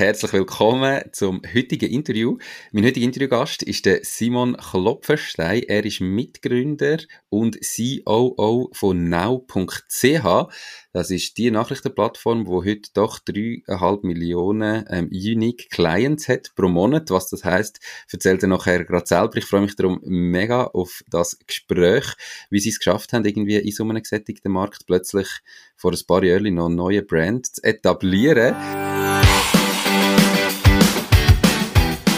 herzlich willkommen zum heutigen Interview. Mein heutiger Interviewgast ist der Simon Klopferstein. Er ist Mitgründer und COO von now.ch. Das ist die Nachrichtenplattform, wo heute doch dreieinhalb Millionen ähm, Unique Clients hat pro Monat. Was das heißt, erzählt er nachher gerade selber. Ich freue mich darum mega auf das Gespräch, wie sie es geschafft haben, irgendwie in so einem gesättigten Markt plötzlich vor ein paar Jahren noch eine neue Brand zu etablieren.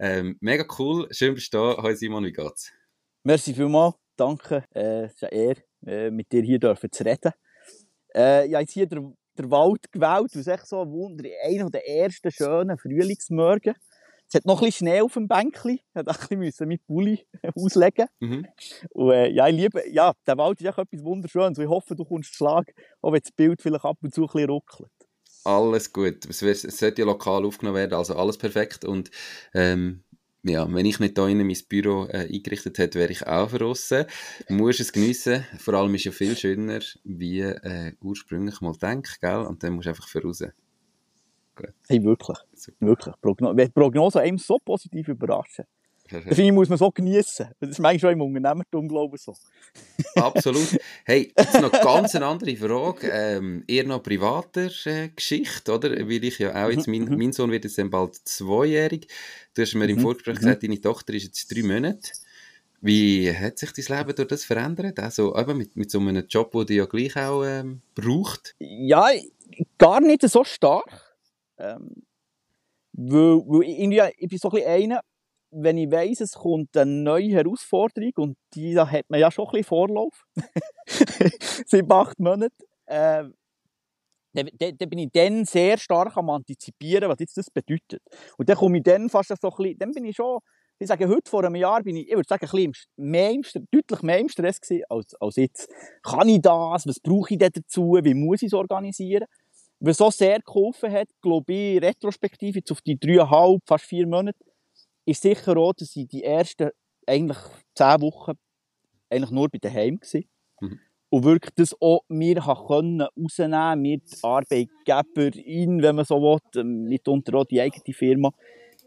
Ähm, mega cool, schön bist du da. Hi Simon, wie geht's? Merci vielmals, danke. Äh, es ist eine Ehre, äh, mit dir hier dürfen zu reden. Äh, ich habe jetzt hier den, den Wald gewählt, das ist echt so ein Wunder, einer der ersten schönen Frühlingsmorgen. Es hat noch ein bisschen Schnee auf dem Bänkchen, ich musste ein bisschen mit Pulli auslegen. Mhm. Und, äh, ja, ich liebe, ja, der Wald ist echt etwas Wunderschönes und ich hoffe, du kommst Schlag, auch wenn das Bild vielleicht ab und zu ein bisschen ruckelt. Alles gut. Es, wird, es sollte ja lokal aufgenommen werden, also alles perfekt. Und ähm, ja, wenn ich nicht hier in mein Büro äh, eingerichtet hätte, wäre ich auch verrissen. Du musst es geniessen. Vor allem ist es ja viel schöner, wie äh, ursprünglich mal denkt, gell? Und dann musst du einfach voraus. Gut. Hey, wirklich. Super. Wirklich. Progno Wenn die Prognose einem so positiv überraschen, das finde ich, muss man so genießen. Das ist manchmal im Unternehmertum, glaube ich, so. Absolut. Hey, jetzt noch ganz eine andere Frage. Ähm, eher noch privater äh, Geschichte, oder? Weil ich ja auch jetzt, mein, mhm. mein Sohn wird jetzt dann bald zweijährig. Du hast mir im mhm. Vorgespräch mhm. gesagt, deine Tochter ist jetzt drei Monate. Wie hat sich dein Leben durch das verändert? Also eben mit, mit so einem Job, den du ja gleich auch ähm, braucht? Ja, gar nicht so stark. Ähm, weil, weil ich, ich bin so ein bisschen einer, wenn ich weiss, es kommt eine neue Herausforderung und die da hat man ja schon ein bisschen Vorlauf, seit acht Monaten, äh, dann, dann, dann, bin ich dann sehr stark am Antizipieren, was jetzt das bedeutet. Und dann komme ich dann fast so ein bisschen, dann bin ich schon, ich sage, heute vor einem Jahr bin ich, ich würde sagen, ein bisschen mehr im, deutlich mehr im Stress gewesen als, als jetzt. Kann ich das? Was brauche ich dazu? Wie muss ich es organisieren? Was so sehr geholfen hat, glaube ich, retrospektiv jetzt auf die dreieinhalb, fast vier Monate, ist sicher auch, dass ich die ersten eigentlich zehn Wochen eigentlich nur bei daheim war. Mhm. Und wirklich das auch mir können rausnehmen mit Arbeitgeberin, wenn man so will, ähm, mitunter auch die eigene Firma,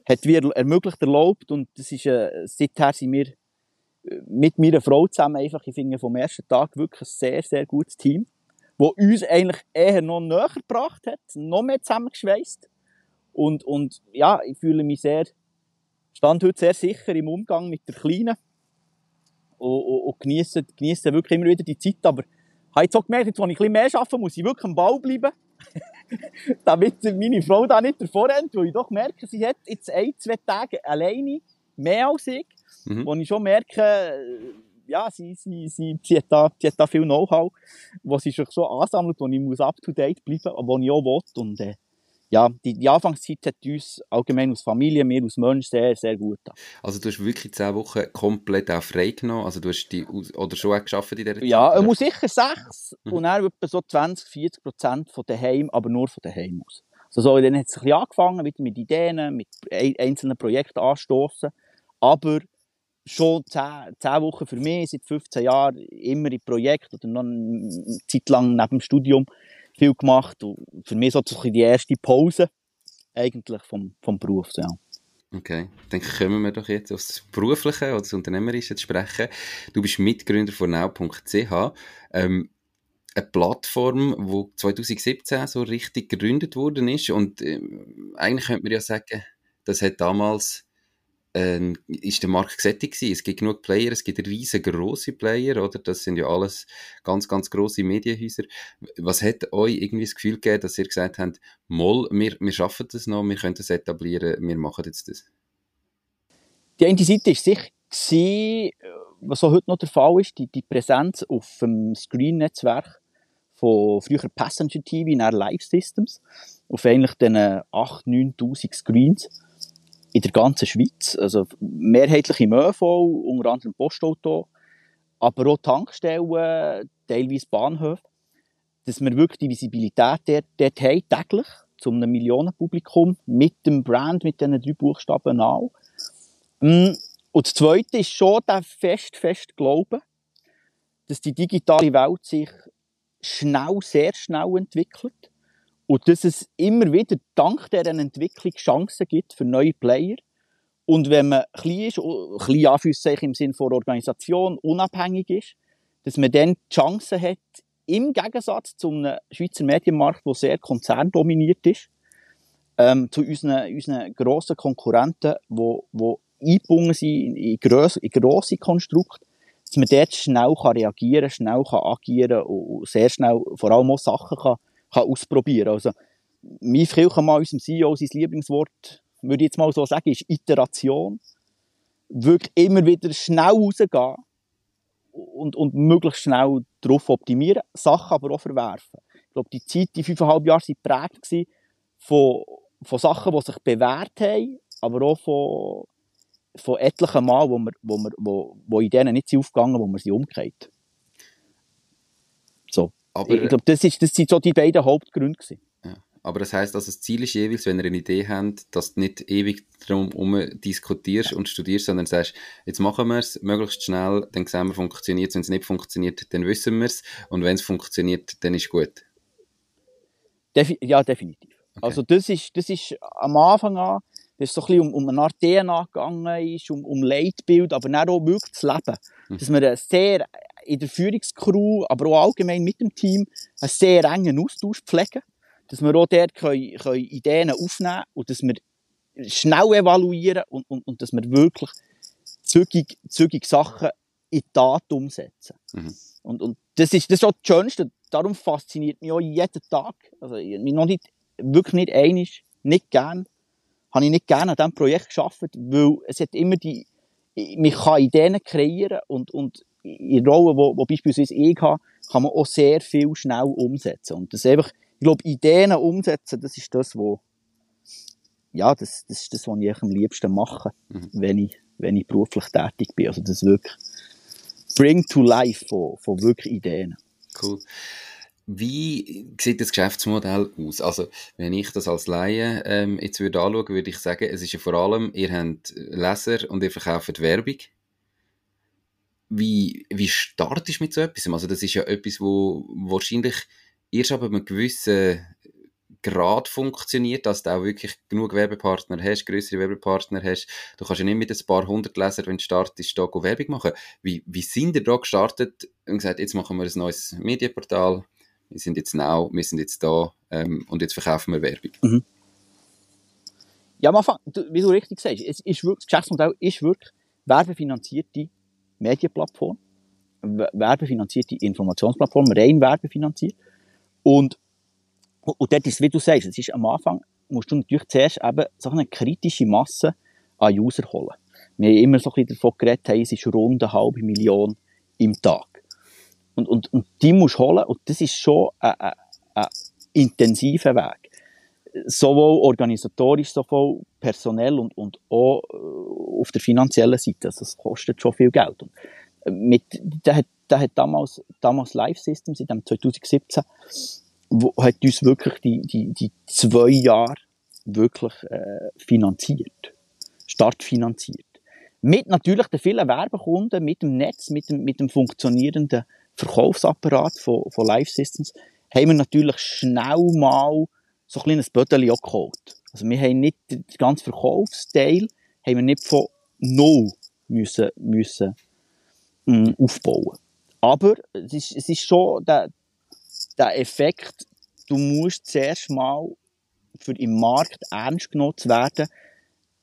hat mir ermöglicht, erlaubt. Und das ist, äh, seither sind wir äh, mit meiner Frau zusammen einfach, ich finde, vom ersten Tag wirklich ein sehr, sehr gutes Team, das uns eigentlich eher noch näher gebracht hat, noch mehr zusammengeschweißt. Und, und ja, ich fühle mich sehr, stand heute sehr sicher im Umgang mit der Kleinen und, und, und genieße, wirklich immer wieder die Zeit. Aber ich habe jetzt auch gemerkt, jetzt, wo ich ein bisschen mehr arbeite, muss ich wirklich am Ball bleiben. damit meine Frau da nicht davor rennt, weil ich doch merke, sie hat jetzt ein, zwei Tage alleine mehr als ich, mhm. wo ich schon merke, ja, sie, sie, sie, sie, hat, da, sie hat da viel Know-how, was sie sich so ansammelt, wo ich muss up-to-date bleiben, wo ich auch will. Und, äh, ja, die, die Anfangszeit hat uns allgemein als Familie, mir als Mensch sehr, sehr gut getan. Also du hast wirklich zehn Wochen komplett auch frei genommen, also du hast die, oder schon auch geschafft in dieser Zeit? Ja, er muss sicher sechs mhm. und dann etwa so 20, 40 Prozent von daheim, aber nur von daheim aus. Also so, dann hat es ein bisschen angefangen, wieder mit Ideen, mit einzelnen Projekten anstoßen, aber schon zehn, zehn Wochen für mich, seit 15 Jahren, immer in Projekten oder noch eine Zeit lang neben dem Studium, viel gemacht. Und für mich so die erste Pause eigentlich vom, vom Beruf. Ja. Okay, dann kommen wir doch jetzt aufs Berufliche oder das Unternehmerische zu sprechen. Du bist Mitgründer von now.ch. Ähm, eine Plattform, die 2017 so richtig gegründet worden ist und äh, eigentlich könnte man ja sagen, das hat damals äh, ist der Markt gesättigt gewesen. Es gibt genug Player, es gibt riesengroße Player, oder? Das sind ja alles ganz, ganz große Medienhäuser. Was hat euch irgendwie das Gefühl gegeben, dass ihr gesagt habt, Moll, wir, wir schaffen das noch, wir können das etablieren, wir machen jetzt das? Die eine Seite war sicher, was auch heute noch der Fall ist, die, die Präsenz auf dem Screen-Netzwerk von früher Passenger TV, nach Live Systems, auf eigentlich den 8.000, 9.000 Screens in der ganzen Schweiz. Also mehrheitlich im ÖV, unter anderem Postauto, aber auch Tankstellen, teilweise Bahnhöfe, dass wir wirklich die Visibilität dort, dort haben, täglich, zu einem Millionenpublikum, mit dem Brand, mit diesen drei Buchstaben auch. Mm, und das Zweite ist schon der fest, fest Glauben, dass die digitale Welt sich schnell, sehr schnell entwickelt und dass es immer wieder dank dieser Entwicklung Chancen gibt für neue Player. Und wenn man klein ist, klein Anführungszeichen im Sinne von Organisation, unabhängig ist, dass man dann die Chance hat, im Gegensatz zu einem Schweizer Medienmarkt, der sehr konzerndominiert ist, ähm, zu unseren, unseren grossen Konkurrenten, die, die eingebunden sind in, in, grosse, in grosse Konstrukte, dass man dort schnell kann reagieren kann, schnell kann agieren und sehr schnell vor allem auch Sachen kann kann ausprobieren kann. Also, Mief Kilchemann, unserem CEO, sein Lieblingswort, würde ich jetzt mal so sagen, ist Iteration. Wirklich immer wieder schnell rausgehen und, und möglichst schnell darauf optimieren, Sachen aber auch verwerfen. Ich glaube, die Zeit, die fünfeinhalb Jahre, waren geprägt von, von Sachen, die sich bewährt haben, aber auch von, von etlichen Mal, wo, wo, wo, wo in denen nicht aufgegangen wo wir sie umgekehrt. Aber, ich glaube, das, ist, das sind so die beiden Hauptgründe. Ja. Aber das heisst, dass das Ziel ist jeweils, wenn ihr eine Idee habt, dass du nicht ewig darum diskutierst und studierst, sondern sagst, jetzt machen wir es möglichst schnell, dann sehen wir, funktioniert es. Wenn es nicht funktioniert, dann wissen wir es. Und wenn es funktioniert, dann ist es gut. Defi ja, definitiv. Okay. Also das ist, das ist am Anfang an, das ist so ein bisschen um, um eine Art DNA gegangen, ist, um, um Leitbild, aber dann auch wirklich das Leben. Mhm. Dass wir sehr in der Führungscrew, aber auch allgemein mit dem Team, einen sehr engen Austausch pflegen. Dass wir auch dort können, können Ideen aufnehmen können und dass wir schnell evaluieren und, und, und dass wir wirklich zügig, zügig Sachen in die Tat umsetzen. Mhm. Und, und das, ist, das ist auch das Schönste. Darum fasziniert mich auch jeden Tag. Also, ich mich noch nicht, wirklich nicht einig, nicht gern, habe ich nicht gerne an diesem Projekt geschafft, weil es hat immer die, man kann Ideen kreieren und, und in Rollen, wo, wo beispielsweise ich habe, kann man auch sehr viel schnell umsetzen. Und das einfach, ich glaube, Ideen umsetzen, das ist das, wo, ja, das, das ist das, was ich am liebsten mache, mhm. wenn ich, wenn ich beruflich tätig bin. Also das wirklich bring to life von, von wirklich Ideen. Cool. Wie sieht das Geschäftsmodell aus? Also, wenn ich das als Laie ähm, jetzt würde anschauen, würde ich sagen, es ist ja vor allem, ihr habt Leser und ihr verkauft Werbung wie, wie startest du mit so etwas? Also das ist ja etwas, wo wahrscheinlich erst ab einem gewissen Grad funktioniert, dass du auch wirklich genug Werbepartner hast, größere Werbepartner hast. Du kannst ja nicht mit ein paar hundert Lesern, wenn du startest, da Werbung machen. Wie, wie sind ihr da gestartet und gesagt, jetzt machen wir ein neues Medienportal, wir sind jetzt now, wir sind jetzt da ähm, und jetzt verkaufen wir Werbung? Mhm. Ja, am Anfang, wie du richtig sagst, es ist wirklich, das Geschäftsmodell ist wirklich werbefinanzierte Medienplattform, werbefinanzierte Informationsplattform, rein werbefinanziert. Und, und dort ist, wie du sagst, es ist am Anfang, musst du natürlich zuerst eben so eine kritische Masse an User holen. Wir haben immer so ein bisschen davon geredet, hey, es ist rund eine halbe Million im Tag. Und, und, und die musst du holen, und das ist schon ein, ein, ein intensiver Weg sowohl organisatorisch, sowohl personell und, und auch äh, auf der finanziellen Seite. Also das kostet schon viel Geld. Und äh, mit, der hat, der hat damals, damals Live Systems in dem 2017, wo, hat uns wirklich die, die, die zwei Jahre wirklich äh, finanziert. Startfinanziert. Mit natürlich den vielen Werbekunden, mit dem Netz, mit dem, mit dem funktionierenden Verkaufsapparat von, von Live Systems, haben wir natürlich schnell mal so ein kleines Bödeli auch geholt. Also wir haben nicht den ganzen Verkaufsteil haben wir nicht von null müssen, müssen mh, mm, aufbauen. Aber es ist, es ist schon der, der Effekt, du musst zuerst mal für im Markt ernst genommen zu werden,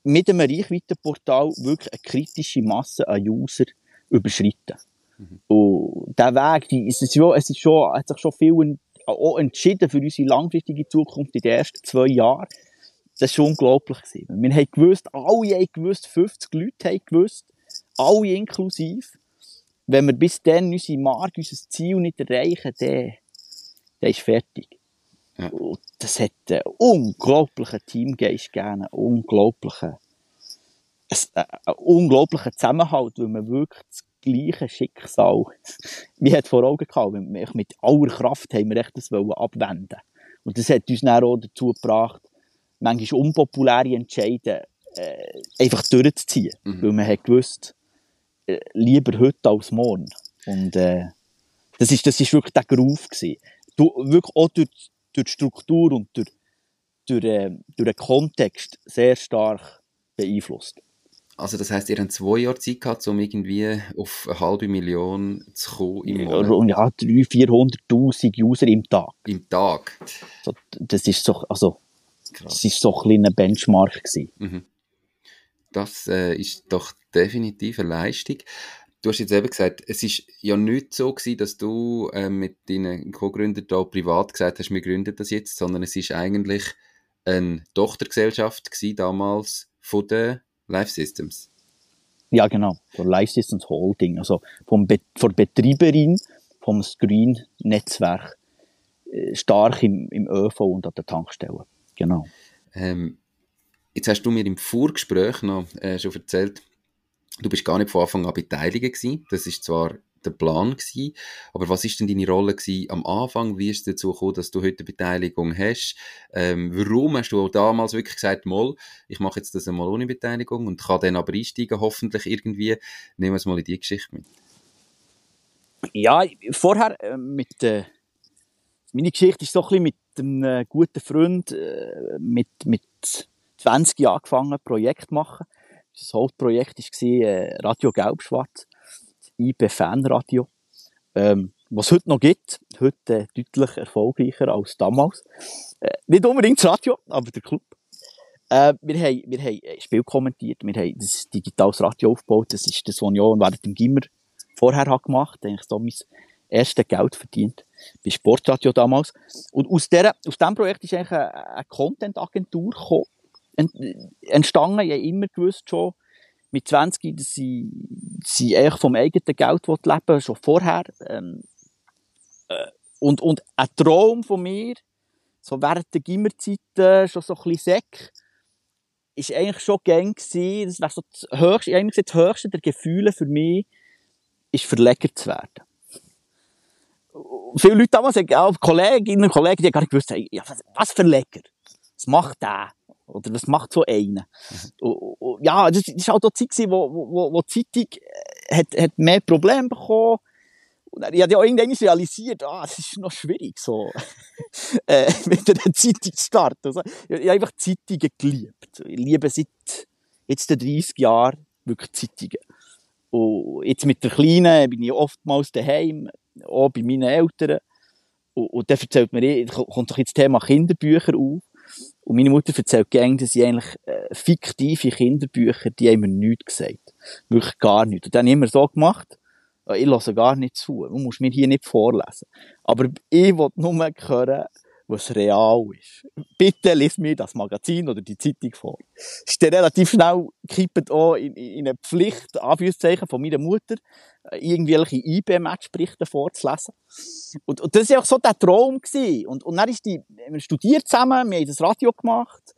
mit einem Reichweitenportal wirklich eine kritische Masse an User überschritten. Mhm. Und der Weg, die, es, ist schon, es ist schon, hat sich schon viel auch entschieden für unsere langfristige Zukunft in den ersten zwei Jahren. Das war unglaublich. Gewesen. Wir haben gewusst, alle haben gewusst, 50 Leute haben gewusst, alle inklusiv, wenn wir bis dann unsere Marke, unser Ziel nicht erreichen, dann, dann ist fertig. Ja. Das hat einen unglaublichen Teamgeist gegeben, einen unglaublichen, einen, einen unglaublichen Zusammenhalt, weil man wirklich das gleiche Schicksal wie hat vor Augen gehabt. Mit aller Kraft haben wir echt das abwenden Und das hat uns dann auch dazu gebracht, manchmal unpopuläre Entscheidungen äh, einfach durchzuziehen. Mhm. Weil man hat gewusst, äh, lieber heute als morgen. Und äh, das ist, das ist wirklich der Groove gewesen. Du, wirklich auch durch, durch die Struktur und durch, durch, äh, durch den Kontext sehr stark beeinflusst. Also das heißt, ihr habt zwei Jahre Zeit gehabt, um irgendwie auf eine halbe Million zu kommen im Monat? Ja, 300'000, 400'000 User im Tag. Im Tag? So, das ist so, also, Krass. das ist so ein kleiner Benchmark gewesen. Mhm. Das äh, ist doch definitiv eine Leistung. Du hast jetzt eben gesagt, es ist ja nicht so gewesen, dass du äh, mit deinen Co-Gründern da privat gesagt hast, wir gründen das jetzt, sondern es ist eigentlich eine Tochtergesellschaft gewesen damals von der Life Systems. Ja, genau. Von Life Systems Holding. Also vom Be von Betreiberin vom Screen-Netzwerk äh, stark im, im ÖV und an der Tankstelle. Genau. Ähm, jetzt hast du mir im Vorgespräch noch äh, schon erzählt, du bist gar nicht von Anfang an beteiligt gewesen. Das ist zwar der Plan gewesen. Aber was ist denn deine Rolle gewesen am Anfang? Wie ist es dazu gekommen, dass du heute Beteiligung hast? Ähm, warum hast du auch damals wirklich gesagt, mal, ich mache jetzt das einmal ohne Beteiligung und kann dann aber einsteigen, hoffentlich irgendwie? Nehmen wir es mal in die Geschichte mit. Ja, vorher äh, mit, äh, meine Geschichte ist so ein bisschen mit einem äh, guten Freund äh, mit, mit 20 Jahren angefangen, Projekt machen. Das Hauptprojekt war äh, Radio Gelb-Schwarz. IB Fanradio, ähm, was es heute noch gibt, heute äh, deutlich erfolgreicher als damals. Äh, nicht unbedingt das Radio, aber der Club. Äh, wir haben, wir haben Spiel kommentiert, wir haben das digitales Radio aufgebaut, das ist das, was ich auch während dem Gimmer vorher habe gemacht, eigentlich so mein erstes Geld verdient, bei Sportradio damals. Und aus, der, aus diesem Projekt ist eigentlich eine, eine Content-Agentur entstanden, ich habe immer gewusst schon, mit 20, dass sie, sie eigentlich vom eigenen Geld leben schon vorher. Ähm, äh, und, und ein Traum von mir, so während der Gimmerzeit schon so ein bisschen Säck, ist eigentlich schon gern gewesen, das wäre so das höchste, eigentlich das höchste der Gefühle für mich, ist Verleger zu werden. Viele Leute damals auch Kolleginnen und Kollegen, die haben gar nicht gewusst, ja, was, was Verleger? Was macht der? Oder was macht so einer? Mhm. ja, das war auch die Zeit, wo, wo, wo die Zeitung äh, hat, hat mehr Probleme bekommen und ich habe ja auch irgendwann realisiert, ah, das ist noch schwierig, so, äh, mit einer Zeitung zu starten. Also, ich, ich habe einfach Zeitungen geliebt. Ich liebe seit jetzt 30 Jahren wirklich Zeitungen. Und jetzt mit der Kleinen bin ich oftmals daheim, auch bei meinen Eltern. Und, und dann erzählt mir, kommt doch jetzt das Thema Kinderbücher auf. Und meine Mutter erzählt gerne, dass sie eigentlich äh, fiktive Kinderbücher, die haben mir nichts gesagt. Wirklich gar nichts. Und dann haben immer so gemacht, ich lasse gar nicht zu. Du musst mir hier nicht vorlesen. Aber ich will nur hören, was real ist. Bitte lies mir das Magazin oder die Zeitung vor. Ist dann relativ schnell gekippt auch in, in eine Pflicht, Anführungszeichen, von meiner Mutter, irgendwelche IB-Matchberichte vorzulesen. Und, und das war auch so der Traum. Gewesen. Und, und dann ist die, wir studiert zusammen, wir haben das Radio gemacht.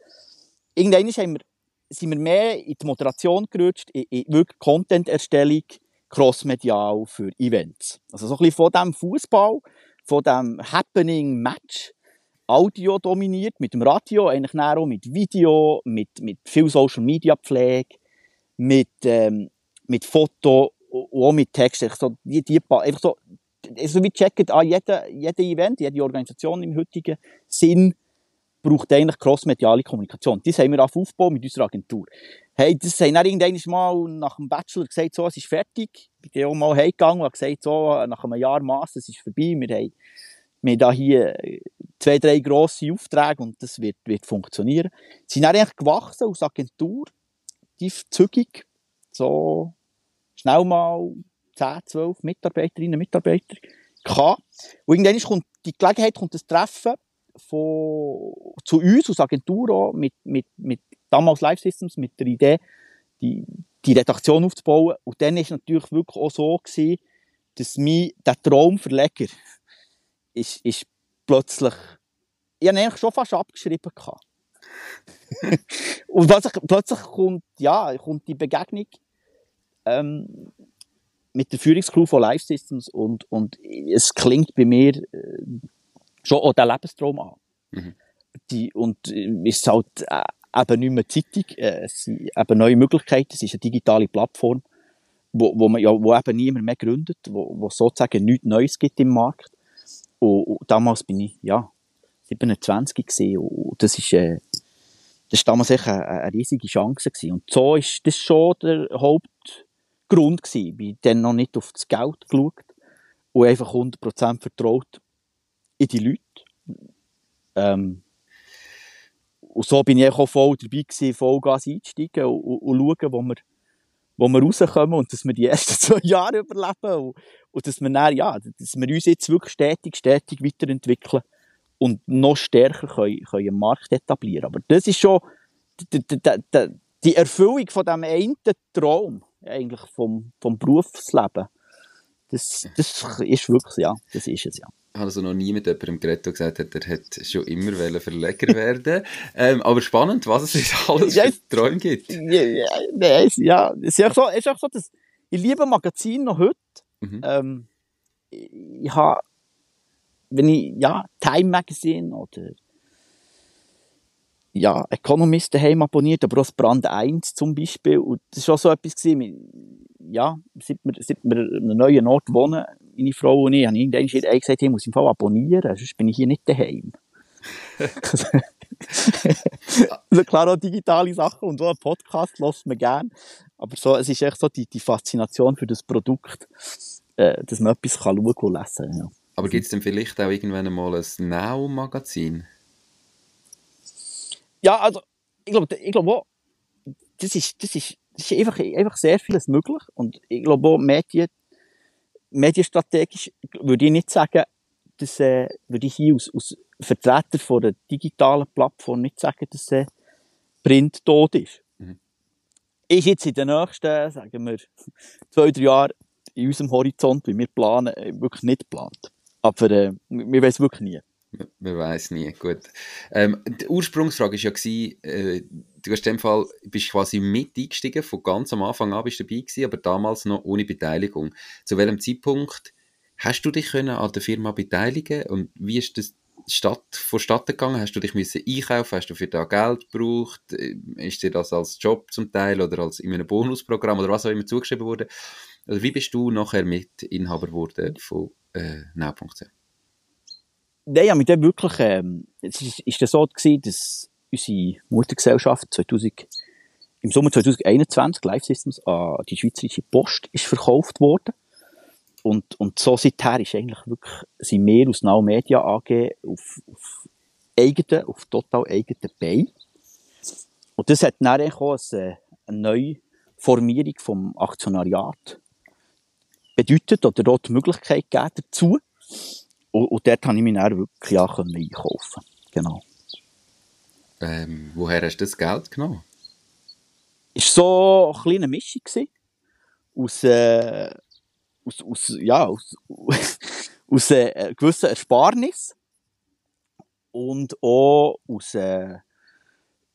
Irgendwann haben wir, sind wir mehr in die Moderation gerutscht, in, in wirklich Content-Erstellung, crossmedial für Events. Also so ein bisschen von dem Fußball, von dem Happening-Match, Audio dominiert, mit dem Radio, eigentlich auch mit Video, mit, mit viel Social Media Pflege, mit, ähm, mit Foto und auch mit Text. So, die, die, einfach so, also wir checken an jeder, jeder Event, jede Organisation im heutigen Sinn braucht eigentlich crossmediale Kommunikation. Das haben wir aufgebaut mit unserer Agentur. Hey, das haben dann irgendwann mal nach dem Bachelor gesagt, so, es ist fertig. Ich bin auch mal heimgegangen und habe gesagt, so, nach einem Jahr Master, es ist vorbei. Wir haben wir haben hier zwei, drei grosse Aufträge und das wird, wird funktionieren. Sie sind dann eigentlich gewachsen als Agentur relativ zügig so schnell mal 10, 12 Mitarbeiterinnen und Mitarbeiter gehabt. Und irgendwann kommt die Gelegenheit, kommt das Treffen von, zu uns als Agentur auch, mit, mit, mit damals Live Systems, mit der Idee, die, die Redaktion aufzubauen. Und dann war es natürlich wirklich auch so, gewesen, dass mir der Traumverleger ist, ist plötzlich, ich habe eigentlich schon fast abgeschrieben gehabt. und plötzlich, plötzlich kommt, ja, kommt die Begegnung ähm, mit der Führungscrew von Live Systems und, und es klingt bei mir äh, schon auch der Lebenstraum an. Mhm. Die, und äh, es ist halt äh, eben nicht mehr Zeitung, äh, es sind eben neue Möglichkeiten, es ist eine digitale Plattform, wo, wo, man, ja, wo eben niemand mehr gründet, wo, wo sozusagen nichts Neues gibt im Markt. Und, damals bin ich, ja, 27 gesehen und das ist, äh, das war damals eine, eine riesige Chance gewesen. Und so ist das schon der Hauptgrund gewesen. Ich bin dann noch nicht auf das Geld geschaut und einfach 100% vertraut in die Leute. Ähm, und so bin ich auch voll dabei gewesen, Vollgas einzusteigen und, und, und schauen, wo wir, wo wir rauskommen und dass wir die ersten zwei Jahre überleben und, und dass wir dann, ja, dass wir uns jetzt wirklich stetig, stetig weiterentwickeln und noch stärker können, können im Markt etablieren. Aber das ist schon die, die, die, die Erfüllung von dem einen Traum eigentlich vom, vom Berufsleben. Das, das ist wirklich, ja, das ist es, ja habe also noch nie mit jemandem geredet, der gesagt hat, er hätte schon immer Verleger werden ähm, Aber spannend, was es alles für Träume gibt. Ja, ja, ja, es ist auch so, es ist auch so dass ich liebe Magazin noch heute. Mhm. Ähm, ich habe, wenn ich, ja, Time Magazine oder ja, Economist daheim abonniert, aber auch das Brand 1 zum Beispiel. Und das war auch so etwas gewesen, ja, seit wir, seit wir an einem neuen Ort wohnen, meine Frau und ich, habe ich irgendwann gesagt, ich muss im Fall abonnieren, sonst bin ich hier nicht daheim. also klar auch digitale Sachen und so ein Podcast lässt man gern. Aber so, es ist echt so die, die Faszination für das Produkt, äh, dass man etwas kann schauen und lesen ja. Aber gibt es denn vielleicht auch irgendwann einmal ein Now-Magazin? Ja, also ich glaube ich glaub auch, das ist, das ist, das ist einfach, einfach sehr vieles möglich. Und ich glaube auch, Medien medienstrategisch würde ich nicht sagen, dass, äh, würde ich hier als, als Vertreter von der digitalen Plattform nicht sagen, dass äh, Print tot ist. Mhm. Ist jetzt in den nächsten, sagen wir, zwei, drei Jahren in unserem Horizont, wie wir planen, äh, wirklich nicht geplant. Aber äh, wir wissen wirklich nie. Man weiß nie, gut. Ähm, die Ursprungsfrage war ja, gewesen, äh, du hast in dem Fall, bist quasi mit eingestiegen, von ganz am Anfang an bist du dabei gewesen, aber damals noch ohne Beteiligung. Zu welchem Zeitpunkt hast du dich können an der Firma beteiligen und wie ist das Stadt, vonstatten gegangen? Hast du dich müssen einkaufen? Hast du für da Geld gebraucht? Äh, ist dir das als Job zum Teil oder als in einem Bonusprogramm oder was auch immer zugeschrieben wurde? Also wie bist du nachher mit Inhaber geworden von äh, now.ch? Nein, ja, mit dem wirklich, ähm, es ist, ist das so gewesen, dass unsere Muttergesellschaft 2000, im Sommer 2021 Live Systems an die Schweizerische Post ist verkauft worden. Und, und so seither ist eigentlich wirklich, sind wir aus Now Media AG auf, auf eigenen, auf total eigenen Beinen. Und das hat dann auch eine, eine neue Formierung vom Aktionariat bedeutet oder auch die Möglichkeit gegeben dazu. Und, und dort habe ich mich dann wirklich ja einkaufen Genau. Ähm, woher hast du das Geld genommen? Es war so eine kleine Mischung. Gewesen. Aus, äh, aus, aus, ja, aus, aus äh, gewissen Ersparnis und auch aus, äh,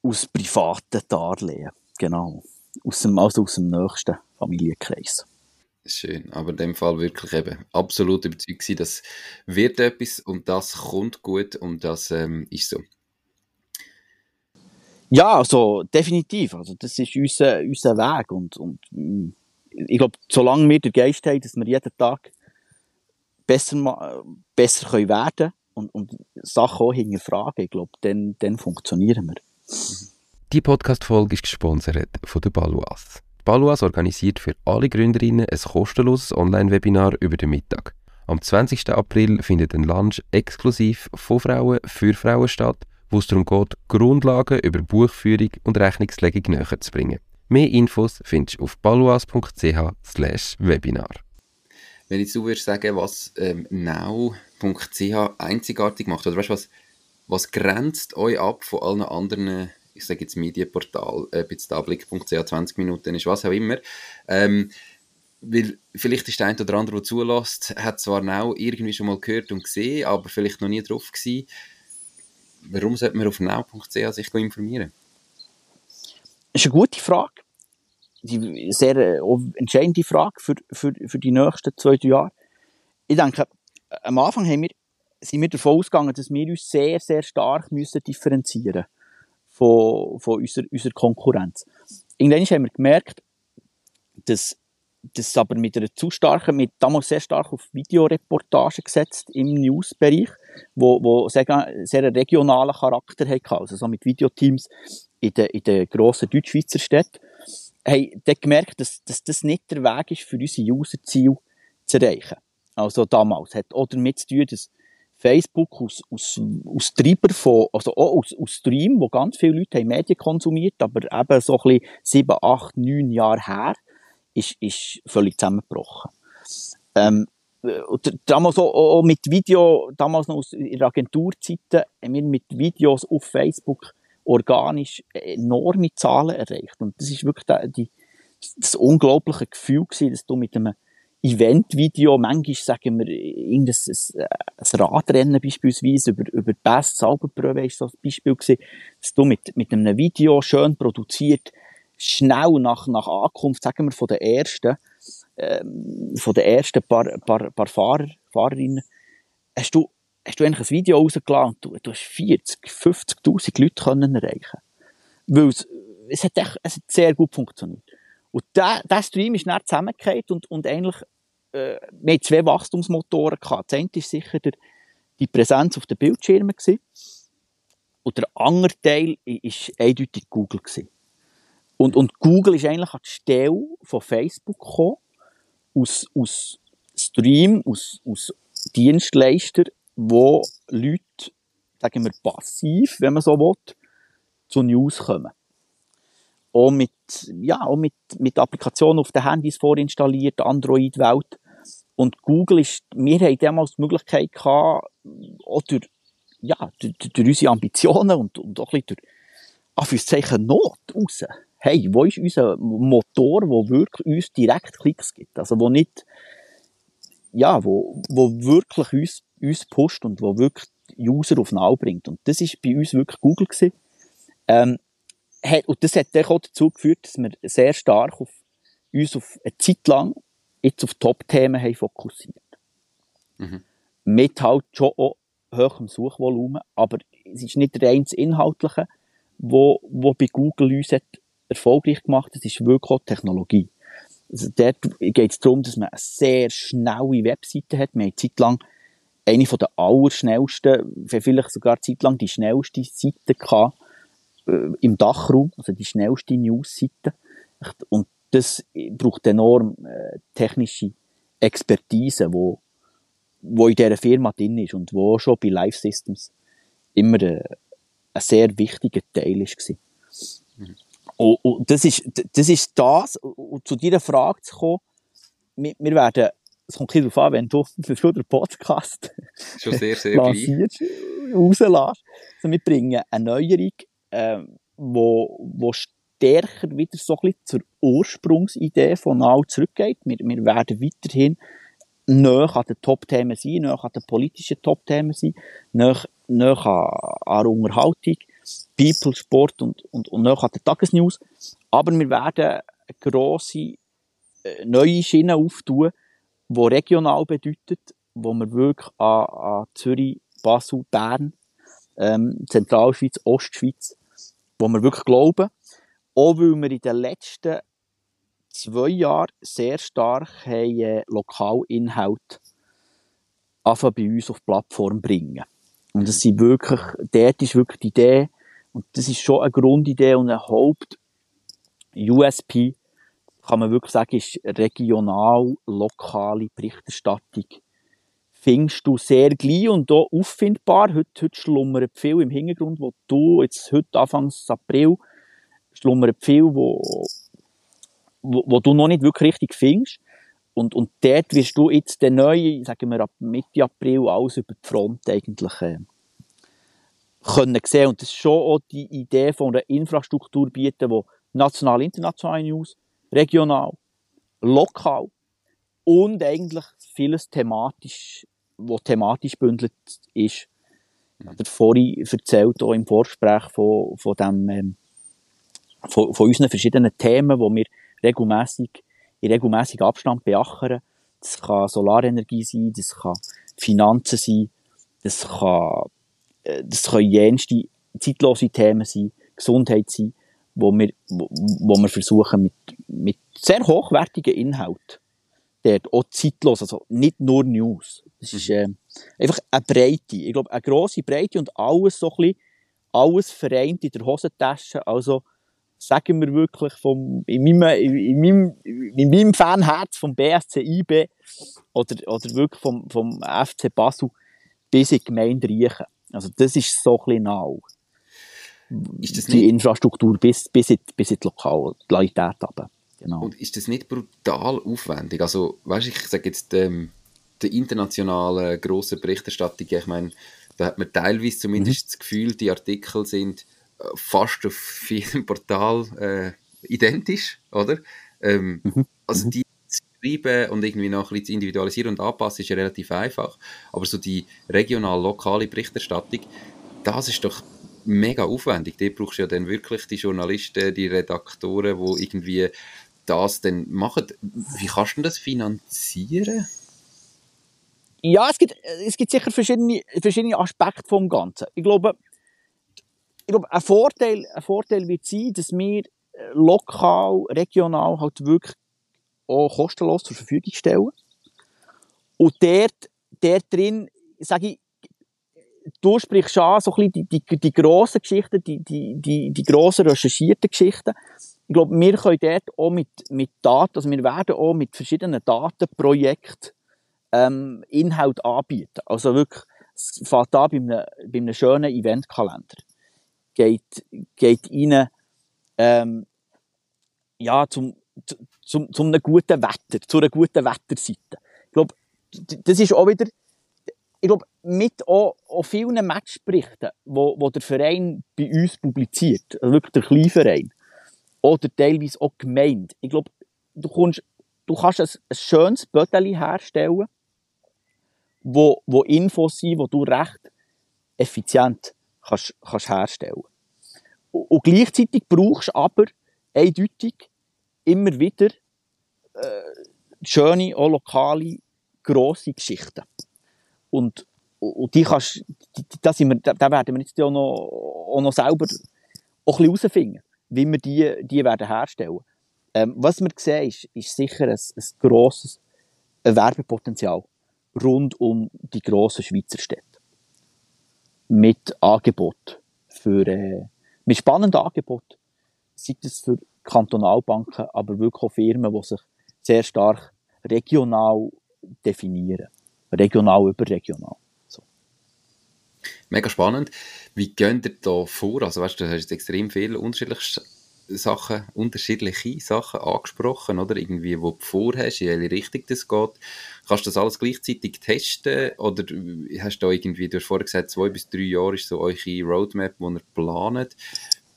aus privaten Darlehen. Genau. Aus dem, also aus dem nächsten Familienkreis. Schön, aber in dem Fall wirklich eben absolut überzeugt sein, das wird etwas und das kommt gut und das ähm, ist so. Ja, also definitiv. Also das ist unser, unser Weg und, und mm, ich glaube, solange wir den Geist haben, dass wir jeden Tag besser, besser können werden und, und Sachen auch hinterfragen, ich glaube, dann, dann funktionieren wir. Die Podcast-Folge ist gesponsert von der Baluas. Baluas organisiert für alle Gründerinnen ein kostenloses Online-Webinar über den Mittag. Am 20. April findet ein Lunch exklusiv von Frauen für Frauen statt, wo es darum geht, Grundlagen über Buchführung und Rechnungslegung näher zu bringen. Mehr Infos findest du auf baluas.ch webinar. Wenn jetzt du würdest sagen, was ähm, now.ch einzigartig macht, oder weißt, was, was grenzt euch ab von allen anderen, ich sage jetzt Medienportal, äh, jetzt Blick.ch 20 Minuten ist, was auch immer, ähm, weil vielleicht ist der eine oder andere, der zulässt, hat zwar now irgendwie schon mal gehört und gesehen, aber vielleicht noch nie drauf gewesen. Warum sollte man auf now.ch sich informieren? Das ist eine gute Frage. Die sehr äh, entscheidende Frage für, für, für die nächsten zwei, drei Jahre. Ich denke, am Anfang haben wir, sind wir davon ausgegangen, dass wir uns sehr, sehr stark müssen differenzieren von, von unserer, unserer Konkurrenz. Irgendwann haben wir gemerkt, dass das aber mit einer zu starken, mit damals sehr stark auf Videoreportagen gesetzt im Newsbereich, wo, wo sehr, sehr regionalen Charakter hatte, also so mit Videoteams in den, in den grossen Deutschschweizer Städten, haben dann gemerkt, dass, dass das nicht der Weg ist, für unsere Userziele zu erreichen. Also damals. Hat auch damit zu tun, dass Facebook aus, aus, aus Treiber von, also auch aus, aus Stream, wo ganz viele Leute haben Medien konsumiert, aber eben so ein bisschen sieben, acht, neun Jahre her, ist, ist völlig zusammengebrochen. Ähm, damals auch, auch, mit Video, damals noch aus ihrer Agenturzeiten, haben wir mit Videos auf Facebook organisch enorme Zahlen erreicht. Und das ist wirklich die, das unglaubliche Gefühl gewesen, dass du mit einem Event-Video, manchmal sagen wir, irgendein ein, ein Radrennen beispielsweise, über, über Best Salbenpröve ist so ein Beispiel gewesen, dass du mit, mit einem Video schön produziert, schnell nach, nach Ankunft, sagen wir, von den ersten, ähm, von den ersten paar, paar, paar Fahrer, Fahrerinnen, hast du, hast du eigentlich ein Video rausgeladen und du, du hast 40, 50.000 Leute können erreichen. Weil es, es hat echt, es hat sehr gut funktioniert. Und der, der Stream ist dann zusammengekehrt und, und eigentlich, äh, wir hatten zwei Wachstumsmotoren gehabt. Das eine war sicher der, die Präsenz auf den Bildschirmen gewesen. Und der andere Teil war eindeutig Google gewesen. Und, und Google ist eigentlich an die Stelle von Facebook gekommen, aus, aus Stream, aus, aus Dienstleister, wo Leute, sagen wir, passiv, wenn man so will, zu News kommen. Auch mit, ja, auch mit, mit Applikationen auf den Handys vorinstalliert, Android-Welt. Und Google ist, wir haben damals die Möglichkeit gehabt, auch durch, ja, durch, durch unsere Ambitionen und, und auch ein bisschen durch, Anführungszeichen, Not raus, hey, wo ist unser Motor, wo wirklich uns direkt Klicks gibt? Also, wo nicht, ja, wo, wo wirklich uns, uns pusht und wo wirklich User auf Nau bringt. Und das ist bei uns wirklich Google gewesen. Ähm, hat, und das hat dann auch dazu geführt, dass wir sehr stark auf uns auf eine Zeit lang jetzt auf Top-Themen haben fokussiert. Mhm. Mit halt schon auch hohem Suchvolumen, aber es ist nicht rein das Inhaltliche, wo, wo bei Google uns hat erfolgreich gemacht, das ist wirklich auch Technologie. Also dort geht es darum, dass man eine sehr schnelle Webseite hat. Wir haben zeitlang eine von der allerschnellsten, vielleicht sogar zeitlang die schnellste Seite gehabt, äh, im Dachraum, also die schnellste News-Seite. Und das braucht enorm äh, technische Expertise, wo, wo in dieser Firma drin ist und wo schon bei Live Systems immer äh, ein sehr wichtiger Teil war. Mhm. Und, und das, ist, das ist das, und zu deiner Frage zu kommen, wir, wir werden, es kommt ein darauf an, wenn du den Podcast Schon sehr, sehr lancierst, rauslässt. Also wir bringen eine Neuerung, äh, wo, wo stärker wieder so ein bisschen zur Ursprungsidee von Now zurückgeht. Wir, wir werden weiterhin näher an den Top-Themen sein, näher an den politischen Top-Themen sein, näher, näher an, an der Unterhaltung People, Sport und, und, und nachher der Tagesnews. Aber wir werden eine grosse äh, neue Schiene auftun, die regional bedeutet, wo wir wirklich an, an Zürich, Basel, Bern, ähm, Zentralschweiz, Ostschweiz, wo wir wirklich glauben, auch weil wir in den letzten zwei Jahren sehr stark haben, äh, Lokalinhalt bei uns auf die Plattform bringen. Und es sind wirklich, dort ist wirklich die Idee, und das ist schon eine Grundidee und ein Haupt-USP, kann man wirklich sagen, ist regional, lokale Berichterstattung. Findest du sehr gleich und auch auffindbar. Heute, heute schlummert viel im Hintergrund, wo du jetzt heute Anfangs April schlummert viel, wo wo, wo du noch nicht wirklich richtig findest. Und, und dort wirst du jetzt den neuen, sagen wir ab Mitte April, alles über die Front eigentlich äh, können sehen. Und das ist schon auch die Idee von einer Infrastruktur bieten, die national, international News, regional, lokal und eigentlich vieles thematisch, wo thematisch bündelt ist. Ich habe vorhin erzählt, auch im Vorgespräch von, von, dem, ähm, von, von unseren verschiedenen Themen, die wir regelmässig, in regelmäßig Abstand beackern. Das kann Solarenergie sein, das kann Finanzen sein, das kann, das können jenste zeitlose Themen sein, Gesundheit sein, wo wir, wo, wo wir versuchen mit, mit sehr hochwertigen Inhalten, dort auch zeitlos, also nicht nur News. Das ist, äh, einfach eine Breite. Ich glaube, eine grosse Breite und alles so ein bisschen, alles vereint in der Hosentasche. Also, sagen wir wirklich vom, in meinem, in meinem, in meinem Fanherz vom BSC IB oder, oder wirklich vom, vom FC Basel bis in die Gemeinde Riechen. Also, das ist so ein bisschen nah. Ist das die? Infrastruktur bis, bis, in, bis in die Lokalität runter. Genau. Und ist das nicht brutal aufwendig? Also, weißt du, ich sage jetzt, ähm, der internationalen grossen Berichterstattung, ich meine, da hat man teilweise zumindest mhm. das Gefühl, die Artikel sind äh, fast auf jedem Portal äh, identisch, oder? Ähm, mhm. Also mhm. die zu schreiben und irgendwie noch ein bisschen zu individualisieren und anpassen ist ja relativ einfach, aber so die regional-lokale Berichterstattung, das ist doch mega aufwendig. Da brauchst du ja dann wirklich die Journalisten, die Redaktoren, die irgendwie das dann machen. Wie kannst du das finanzieren? Ja, es gibt, es gibt sicher verschiedene, verschiedene Aspekte vom Ganzen. Ich glaube, ich glaube, ein Vorteil, ein Vorteil wird sein, dass wir äh, lokal, regional halt wirklich auch kostenlos zur Verfügung stellen. Und dort, dort drin, sage ich, du sprichst an, so ein bisschen die, die, die grossen Geschichten, die, die, die, die grossen recherchierten Geschichten. Ich glaube, wir können dort auch mit, mit Daten, also wir werden auch mit verschiedenen Datenprojekten ähm, Inhalt anbieten. Also wirklich, es fängt an bei einem, bei einem schönen Eventkalender. Geht, geht rein, ähm, ja, zum, zum, zum einem guten Wetter, zu einer guten Wetterseite. Ich glaube, das ist auch wieder, ich glaube, mit auch, auch vielen Matchberichten, wo, wo der Verein bei uns publiziert, also wirklich der Kleinverein, oder teilweise auch gemeint. Ich glaube, du, kommst, du kannst ein, ein schönes Böteli herstellen, wo, wo Infos sind, die du recht effizient kannst, kannst herstellen und gleichzeitig brauchst du aber eindeutig immer wieder äh, schöne, auch lokale, grosse Geschichten. Und, und die kannst, die, da, sind wir, da werden wir jetzt auch noch, auch noch selber auch ein bisschen herausfinden, wie wir die, die werden herstellen. Ähm, was wir sehen, ist, ist sicher ein, ein grosses Werbepotenzial rund um die grossen Schweizer Städte. Mit Angebot für, äh, mit spannenden Angebot. Sei es für Kantonalbanken, aber wirklich auch Firmen, die sich sehr stark regional definieren. Regional überregional. So. Mega spannend. Wie geht ihr da vor? Also, weißt du, du hast jetzt extrem viele unterschiedliche Sachen, unterschiedliche Sachen angesprochen, oder? Irgendwie, wo du vorhast, in welche Richtung das geht. Kannst du das alles gleichzeitig testen? Oder hast du da irgendwie, du hast vorher gesagt, zwei bis drei Jahre ist so eure Roadmap, die ihr plant.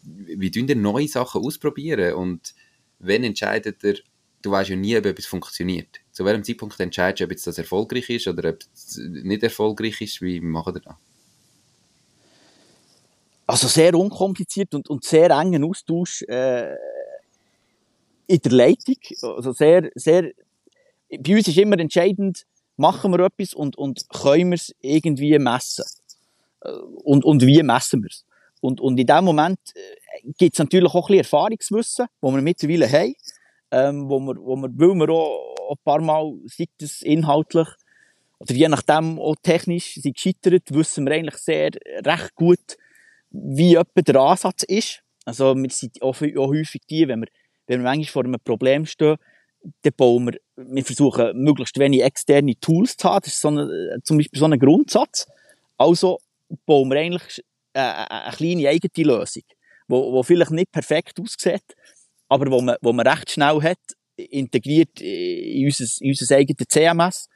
Wie tun ihr neue Sachen ausprobieren? Und wenn entscheidet ihr, du weißt ja nie, ob etwas funktioniert. Zu welchem Zeitpunkt entscheidest du, ob das erfolgreich ist oder ob es nicht erfolgreich ist? Wie macht ihr das? also sehr unkompliziert und, und sehr engen Austausch äh, in der Leitung. Also sehr, sehr, bei uns ist immer entscheidend, machen wir etwas und, und können wir es irgendwie messen? Äh, und, und wie messen wir es? Und, und in dem Moment äh, gibt es natürlich auch ein bisschen Erfahrungswissen, das wir mittlerweile haben, ähm, wo wir, wo wir, weil wir auch ein paar Mal, sei das inhaltlich oder je nachdem auch technisch sind gescheitert, wissen wir eigentlich sehr recht gut, wie etwa der Ansatz ist. Also, wir sind auch, auch häufig die, wenn wir, wenn wir manchmal vor einem Problem stehen, dann bauen wir, wir versuchen, möglichst wenig externe Tools zu haben. Das ist so eine, zum Beispiel so ein Grundsatz. Also bauen wir eigentlich äh, eine kleine eigene Lösung, wo, wo vielleicht nicht perfekt aussieht, aber wo man, wo man recht schnell hat integriert in unser, in unser eigenes CMS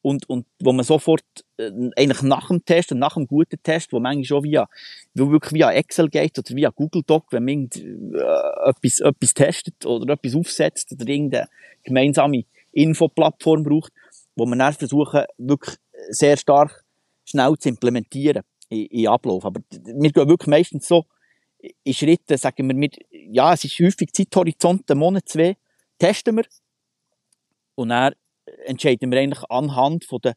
und, und wo man sofort äh, eigentlich nach dem Test und nach dem guten Test, wo manchmal schon via, wirklich via Excel geht oder via Google Doc, wenn man äh, etwas, etwas testet oder etwas aufsetzt oder irgendeine gemeinsame Infoplattform braucht, wo man dann versuchen, wirklich sehr stark schnell zu implementieren in, in Ablauf. Aber wir gehen wirklich meistens so in Schritten, sagen wir, mit, ja, es ist häufig Zeithorizont, einen Monat, zwei, testen wir und dann entscheiden wir eigentlich anhand von den,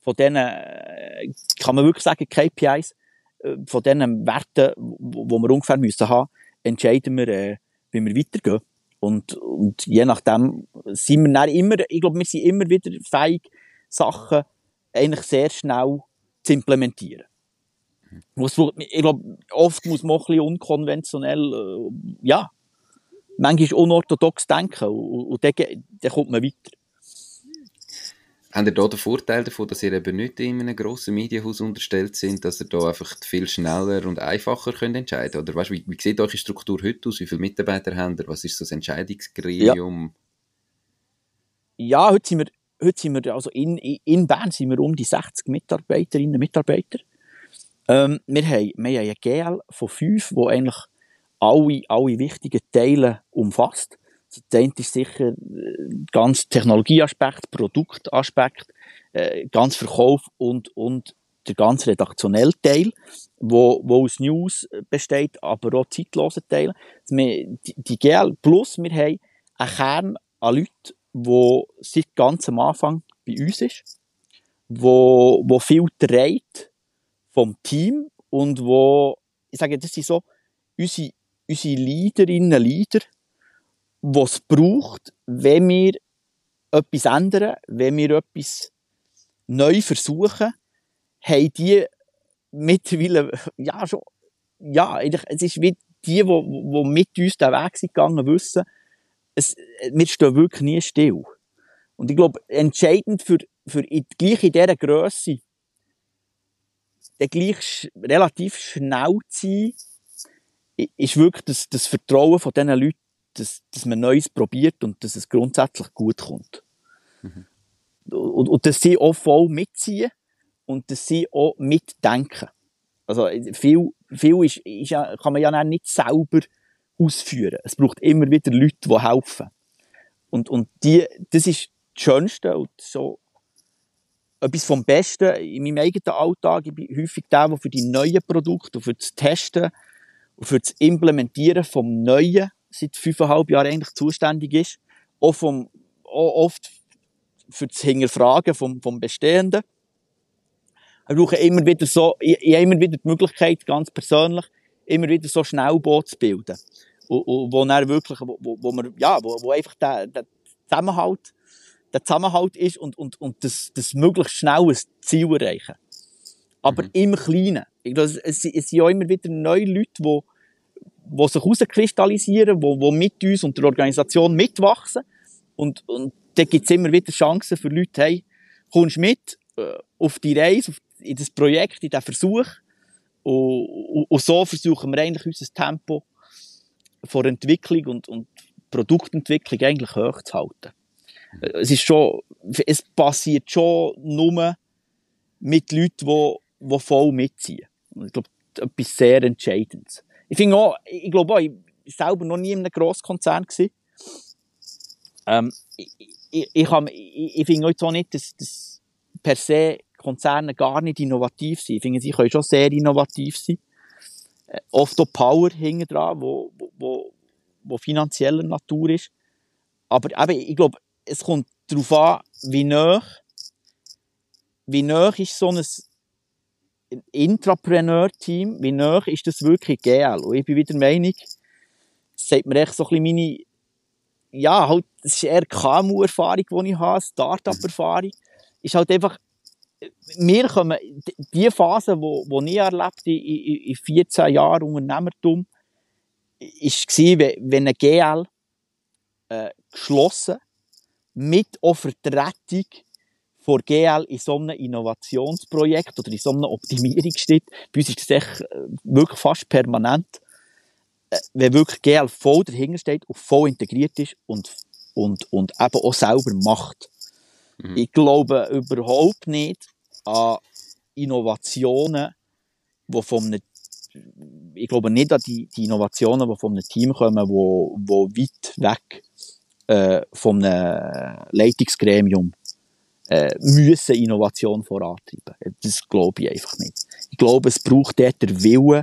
von denen, äh, kann man wirklich sagen, KPIs, äh, von diesen Werten, wo wir ungefähr müssen haben, entscheiden wir, äh, wie wir weitergehen. Und, und je nachdem sind wir dann immer, ich glaube, wir sind immer wieder fähig, Sachen eigentlich sehr schnell zu implementieren. Ich glaube, oft muss man auch ein bisschen unkonventionell, äh, ja, manchmal unorthodox denken und, und dann, dann kommt man weiter. Habt ihr da den Vorteil davon, dass ihr eben nicht in einem grossen Medienhaus unterstellt sind, dass ihr da einfach viel schneller und einfacher könnt entscheiden Oder weißt, wie, wie sieht eure Struktur heute aus? Wie viele Mitarbeiter habt ihr? Was ist so das Entscheidungsgremium? Ja, ja heute sind wir, heute sind wir also in, in Bern sind wir um die 60 Mitarbeiterinnen und Mitarbeiter. Ähm, wir, haben, wir haben ein GL von fünf, wo eigentlich alle, alle wichtigen Teile umfasst. Das eine ist sicher äh, ganz Technologieaspekt, Produktaspekt, äh, ganz Verkauf und, und der ganz redaktionelle Teil, wo, wo aus News besteht, aber auch zeitlose Teile. Die, die GL Plus, wir haben einen Kern an Leuten, die seit ganz am Anfang bei uns ist, wo, wo viel trägt vom Team und wo, ich sage, das sind so unsere, unsere Leaderinnen, Leader, was es braucht, wenn wir etwas ändern, wenn wir etwas neu versuchen, haben die mittlerweile, ja, schon, ja, es ist wie die, die, die mit uns den Weg sind gegangen, wissen, es, wir stehen wirklich nie still. Und ich glaube, entscheidend für, für gleich in dieser Grösse, dann gleich relativ schnell zu sein, ist wirklich das, das Vertrauen von diesen Leuten, dass, dass man Neues probiert und dass es grundsätzlich gut kommt. Mhm. Und, und dass sie auch voll mitziehen und dass sie auch mitdenken. Also viel, viel ist, ist ja, kann man ja nicht selber ausführen. Es braucht immer wieder Leute, die helfen. Und, und die, das ist das Schönste und so etwas vom Besten in meinem eigenen Alltag. Ich bin häufig der, der für die neuen Produkte, für das Testen und für das Implementieren vom Neuen seit fünfeinhalb Jahren eigentlich zuständig ist. Auch, vom, auch oft für das Hinterfragen vom, vom Bestehenden. Wir brauchen immer wieder so, ich, ich habe immer wieder die Möglichkeit, ganz persönlich, immer wieder so Schnellboot zu bilden. Wo, wo, dann wirklich, wo, wo, man, ja, wo, wo einfach der, der Zusammenhalt, der Zusammenhalt ist und, und, und das, das möglichst schnell ein Ziel erreichen. Aber mhm. im Kleinen. Ich glaube, es, es sind ja immer wieder neue Leute, die, die sich herauskristallisieren, die, die mit uns und der Organisation mitwachsen. Und, und da gibt es immer wieder Chancen für Leute, hey, kommst mit äh, auf die Reise, auf, in das Projekt, in den Versuch. Und, und, und, so versuchen wir eigentlich unser Tempo vor Entwicklung und, und Produktentwicklung eigentlich hochzuhalten. Es ist schon, es passiert schon nur mit Leuten, die, die voll mitziehen. Ich glaube, etwas sehr Entscheidendes. Ich finde auch, ich glaube auch, ich war selber noch nie in einem Grosskonzern gewesen. Ähm, ich, ich, ich, ich, ich finde auch nicht, dass, dass per se Konzerne gar nicht innovativ sind. Ich finde, sie können schon sehr innovativ sein. Äh, oft auch Power hinten dran, wo, wo, wo finanzieller Natur ist. Aber eben, ich glaube, es kommt darauf an, wie nah, wie nah ist so ein Intrapreneur-Team, wie nah ist das wirklich GL? Und ich bin wieder der Meinung, das sagt mir echt so ein meine, ja, halt, das ist eher KMU-Erfahrung, die ich habe, Start-up-Erfahrung, ist halt einfach, wir kommen, die Phase, wo, wo ich erlebt in, in, in 14 Jahren Unternehmertum, war, wenn ein GL äh, geschlossen mit auch Vertretung vor GL in so einem Innovationsprojekt oder in so einem Optimierungsschritt, bei uns ist das echt äh, wirklich fast permanent, äh, wenn wirklich GL voll dahinter steht und voll integriert ist und und, und eben auch selber macht. Mhm. Ich glaube überhaupt nicht an Innovationen, die von einem, ich glaube nicht an die, die Innovationen, die von einem Team kommen, wo, wo weit weg äh, von einem Leitungsgremium äh, müssen Innovation vorantreiben. Das glaube ich einfach nicht. Ich glaube, es braucht dort der Wille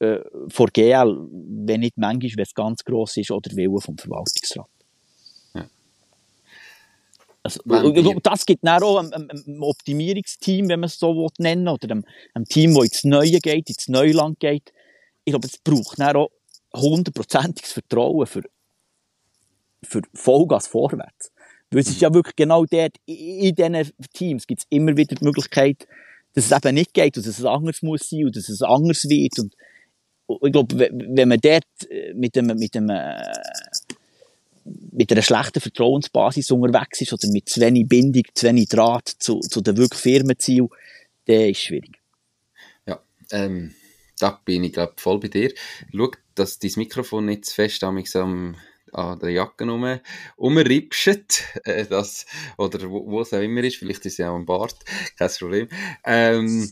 äh, von GL, wenn nicht manchmal, wenn es ganz gross ist, oder der Wille vom Verwaltungsrat. Also, das gibt dann auch ein, ein, Optimierungsteam, wenn man es so nennen will, oder ein, ein Team, das ins Neue geht, ins Neuland geht. Ich glaube, es braucht dann auch hundertprozentiges Vertrauen für, für Vollgas vorwärts. Weil es ist ja wirklich genau dort, in diesen Teams gibt es immer wieder die Möglichkeit, dass es eben nicht geht und dass es anders muss sein und dass es anders wird. Und ich glaube, wenn man dort äh, mit dem, mit dem, äh, mit einer schlechten Vertrauensbasis unterwegs ist oder mit zu wenig Bindung, zu wenig Draht zu, zu den wirklich Firmenzielen, dann ist es schwierig. Ja, ähm, da bin ich glaube voll bei dir. Schau, dass dein Mikrofon nicht zu fest am an der Jacke rum, rumripscht, äh, das, oder wo, wo es auch immer ist, vielleicht ist es ja auch ein Bart, kein Problem. Ähm,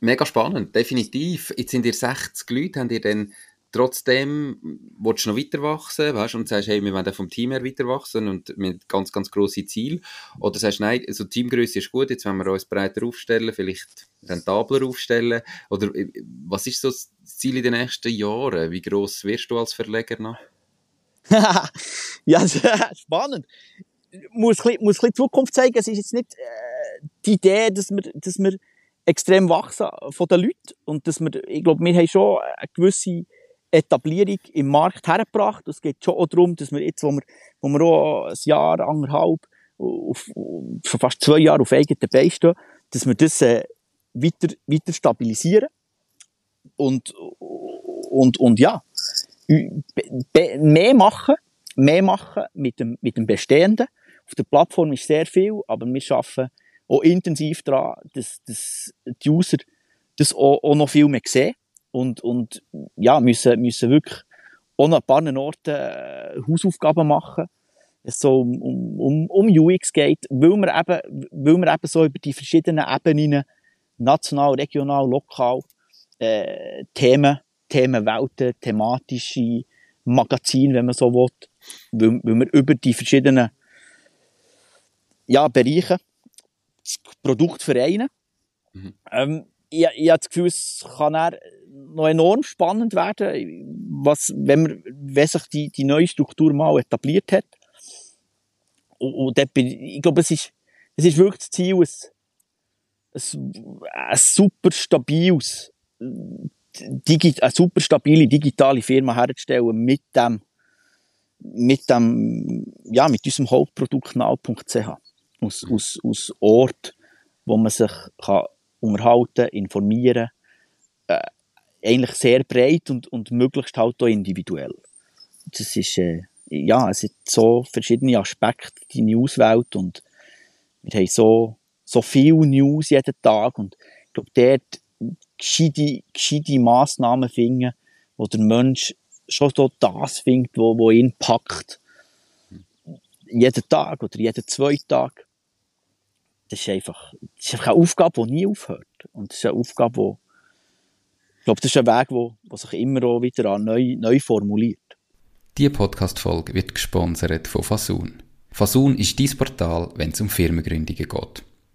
mega spannend, definitiv. Jetzt sind ihr 60 Leute, habt ihr dann trotzdem, willst du noch weiter wachsen, weißt, und sagst, hey, wir wollen vom Team her weiter wachsen und mit ganz, ganz grosse Ziele. Oder sagst, nein, also Teamgröße ist gut, jetzt wollen wir uns breiter aufstellen, vielleicht rentabler aufstellen. Oder äh, was ist so das Ziel in den nächsten Jahren? Wie gross wirst du als Verleger noch? ja, spannend. Muss ein, bisschen, muss ein bisschen Zukunft zeigen. Es ist jetzt nicht äh, die Idee, dass wir, dass wir extrem wachsen von den Leuten und dass wir, ich glaube, wir haben schon eine gewisse Etablierung im Markt hergebracht. Es geht schon auch darum, dass wir jetzt, wo wir, wo wir auch ein Jahr, anderthalb, auf, schon fast zwei Jahre auf eigenen Beinen stehen, dass wir das äh, weiter, weiter stabilisieren. Und, und, und ja, mehr machen, mehr machen mit dem, mit dem Bestehenden. Auf der Plattform ist sehr viel, aber wir arbeiten auch intensiv daran, dass, dass die User das auch, auch noch viel mehr sehen und, und ja, müssen, müssen wirklich auch noch ein paar Orten äh, Hausaufgaben machen, es so um, um, um UX geht, weil wir eben, weil wir eben so über die verschiedenen Ebenen, national, regional, lokal, äh, Themen Themenwelten, thematische Magazine, wenn man so will, weil, weil wir über die verschiedenen ja, Bereiche das Produkt vereinen. Mhm. Ähm, ich, ich habe das Gefühl, es kann noch enorm spannend werden, was, wenn, man, wenn sich die, die neue Struktur mal etabliert hat. Und, und dort bin, ich glaube, es ist, es ist wirklich das Ziel, ein, ein, ein super stabiles eine super stabile digitale Firma herzustellen mit dem, mit dem, ja, mit unserem Hauptprodukt now.ch. Aus, mhm. aus, aus Ort, wo man sich kann unterhalten, informieren, äh, eigentlich sehr breit und, und möglichst halt auch individuell. Das ist, äh, ja, es hat so verschiedene Aspekte, die Newswelt und wir haben so, so viel News jeden Tag und ich glaube, dort gescheite, gescheite Massnahmen finden, wo der Mensch schon so das findet, wo, wo ihn packt. Jeden Tag oder jeden zwei Tag. Das ist einfach, das ist einfach eine Aufgabe, die nie aufhört. Und das ist eine Aufgabe, die, ich glaube, das ist ein Weg, wo, wo sich immer auch wieder neu, neu formuliert. Diese Podcast-Folge wird gesponsert von Fasun. Fasun ist dein Portal, wenn es um Firmengründungen geht.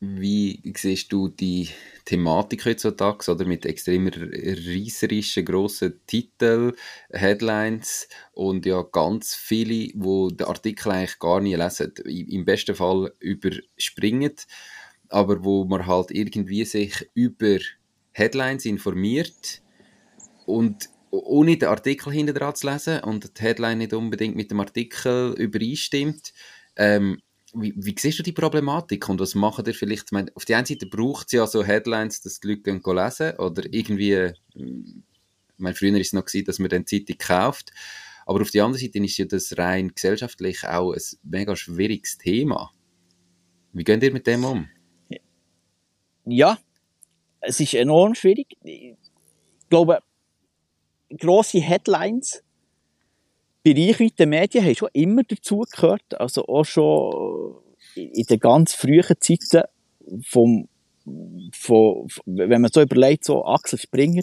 Wie siehst du die Thematik heutzutage, oder? Mit extrem reißerischen, grossen Titeln, Headlines und ja ganz viele, wo den Artikel eigentlich gar nie lesen. Im besten Fall überspringen, aber wo man halt irgendwie sich über Headlines informiert und ohne den Artikel hinter dran zu lesen und die Headline nicht unbedingt mit dem Artikel übereinstimmt, ähm, wie, wie siehst du die Problematik und was machen ihr vielleicht? Ich meine, auf der einen Seite braucht es ja so Headlines, dass die Leute gehen lesen oder irgendwie, ich meine, früher war es noch gewesen, dass man dann Zeitung kauft, aber auf der anderen Seite ist ja das rein gesellschaftlich auch ein mega schwieriges Thema. Wie geht ihr mit dem um? Ja, es ist enorm schwierig. Ich glaube, grosse Headlines bei reichweiten Medien haben schon immer dazugehört. Also auch schon in den ganz frühen Zeiten vom, von, wenn man so überlegt, so Axel Springer,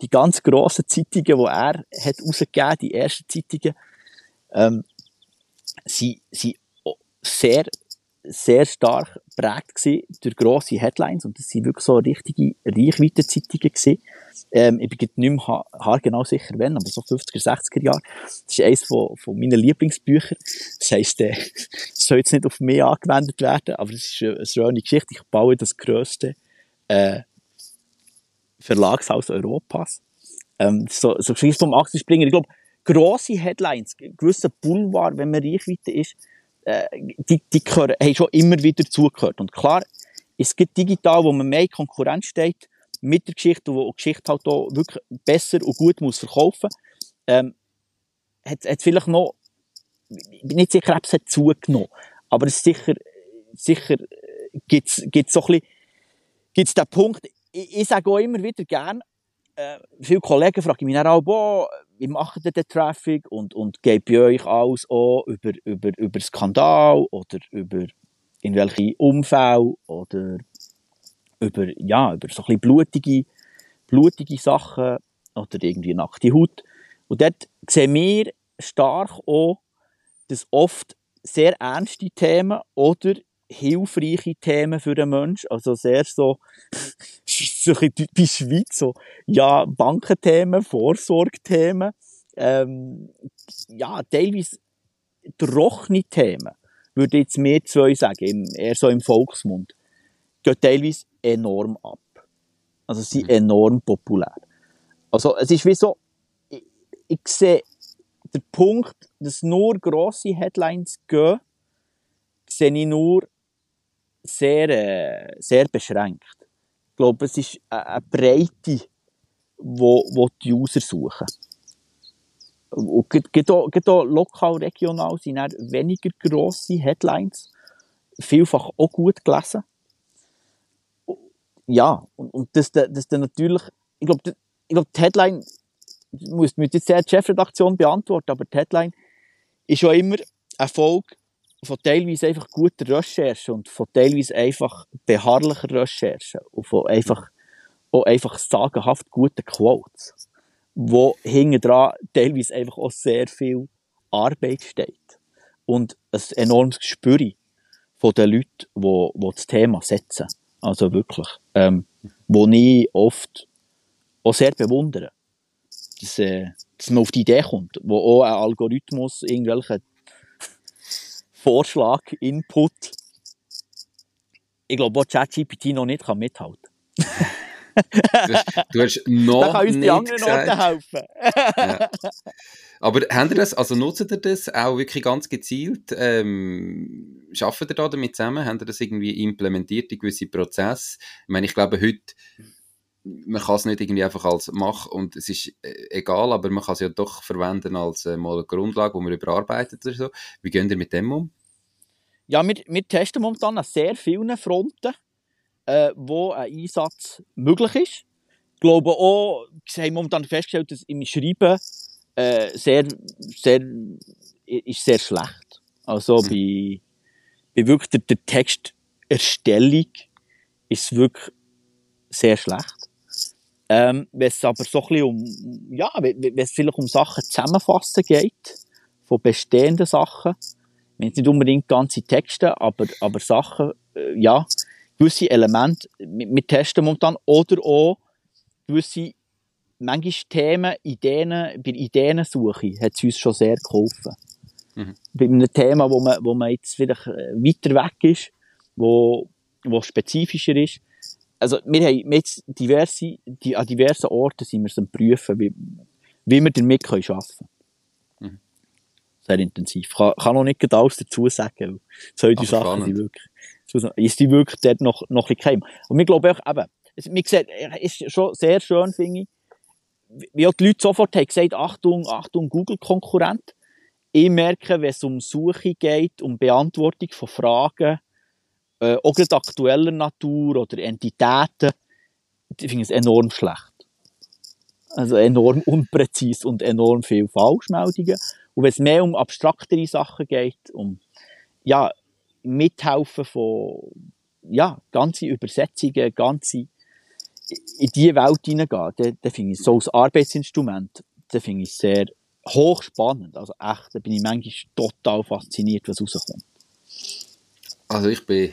die ganz grossen Zeitungen, die er hat rausgegeben, die ersten Zeitungen, ähm, sind, sind sehr sehr stark geprägt durch grosse Headlines und das sind wirklich so richtige Reichweitenzeitungen gewesen. Ähm, ich bin nicht mehr ha haargenau sicher, wenn, aber so 50er, 60er Jahre. Das ist eines von, von meinen Lieblingsbüchern. Das heisst, äh, soll jetzt nicht auf mich angewendet werden, aber es ist eine, schöne Geschichte. Ich baue das grösste äh, Verlagshaus Europas. Ähm, so, so Geschichte vom Axel Springer. Ich glaube, grosse Headlines, gewisser Boulevard, wenn man Reichweite ist, äh, die, die gehören, haben schon immer wieder zugehört. Und klar, es gibt digital, wo man mehr Konkurrenz steht, mit der Geschichte, die Geschichte halt auch wirklich besser und gut muss verkaufen, ähm, hat, hat vielleicht noch, ich bin nicht sicher, ob es hat zugenommen, aber es sicher, sicher gibt's, gibt's so ein bisschen, gibt's den Punkt, ich, ich sage auch immer wieder gern, äh, viele Kollegen fragen mich dann auch, boah, wie macht ihr den Traffic? Und, und gebt ihr euch alles auch über, über, über Skandal oder über irgendwelche Unfälle oder über, ja, über so ein blutige, blutige Sachen oder irgendwie nackte Haut. Und dort sehen wir stark auch, dass oft sehr ernste Themen oder hilfreiche Themen für den Menschen. Also sehr so, so ein die Schweiz, so, ja, Bankenthemen, Vorsorgethemen, ähm, ja, teilweise trockene Themen, würde jetzt mehr zwei sagen, eher so im Volksmund, gehen teilweise enorm ab. Also sie sind mhm. enorm populär. Also es ist wie so, ich, ich sehe den Punkt, dass nur grosse Headlines gehen, sehe ich nur sehr, äh, sehr beschränkt. Ich glaube, es ist eine Breite, wo, wo die User suchen. Und geht auch lokal, regional sind weniger grosse Headlines, vielfach auch gut gelesen. Ja, und, und das, das dann natürlich, ich glaube, ich glaube, die Headline, muss, muss jetzt die Chefredaktion beantworten, aber die Headline ist ja immer Erfolg von teilweise einfach guter Recherche und von teilweise einfach beharrlicher Recherche und von einfach, auch einfach sagenhaft guten Quotes, wo hinten dran teilweise einfach auch sehr viel Arbeit steht. Und ein enormes Gespür von den Leuten, die, die das Thema setzen. Also wirklich. Ähm, wo ich oft auch sehr bewundere. Dass, äh, dass man auf die Idee kommt, wo auch ein Algorithmus irgendwelche Vorschlag, Input. Ich glaube, wo ChatGPT noch nicht kann mithalten du hast noch da kann uns die anderen Orte helfen. ja. Aber habt ihr das, also nutzt ihr das auch wirklich ganz gezielt? Ähm, arbeitet ihr da damit zusammen? Habt ihr das irgendwie implementiert in gewisse Prozesse? Ich meine, ich glaube, heute man kann es nicht irgendwie einfach als Mach und es ist äh, egal, aber man kann es ja doch verwenden als äh, mal eine Grundlage, wo man überarbeitet oder so. Wie gehen ihr mit dem um? Ja, wir, wir testen momentan an sehr vielen Fronten, äh, wo ein Einsatz möglich ist. Ich glaube auch, wir haben momentan festgestellt, dass im Schreiben äh, sehr, sehr, ist sehr schlecht. Also mhm. bei, bei wirklich der, der Texterstellung ist es wirklich sehr schlecht. Ähm, wenn es aber so ein bisschen um, ja, wenn es vielleicht um Sachen zusammenfassen geht, von bestehenden Sachen, nicht unbedingt ganze Texte, aber, aber Sachen, äh, ja, gewisse Elemente, wir testen momentan, oder auch gewisse, manchmal Themen, Ideen, bei Ideensuche hat es uns schon sehr geholfen. Mhm. Bei einem Thema, wo man, wo man jetzt vielleicht äh, weiter weg ist, wo, wo spezifischer ist, also wir haben jetzt diverse, die, an diversen Orten sind wir am prüfen, wie, wie wir damit arbeiten können. Mhm. Sehr intensiv. Ich kann, kann noch nicht alles dazu sagen. Solche Aber Sachen sind wirklich, ist die wirklich dort noch, noch ein bisschen geheim. Und wir glauben auch, eben, es, gesagt, es ist schon sehr schön, finde ich, wie auch die Leute sofort haben gesagt, Achtung, Achtung, Google-Konkurrent. Ich merke, wenn es um Suche geht, um Beantwortung von Fragen, äh, auch gerade aktueller Natur oder Entitäten, ich finde es enorm schlecht. Also enorm unpräzis und enorm viel Falschmeldungen. Und wenn es mehr um abstraktere Sachen geht, um, ja, Mithelfen von, ja, ganze Übersetzungen, ganze, in diese Welt hineingehen, dann, dann finde ich so als Arbeitsinstrument, dann finde ich sehr hochspannend. Also echt, da bin ich manchmal total fasziniert, was rauskommt. Also ich bin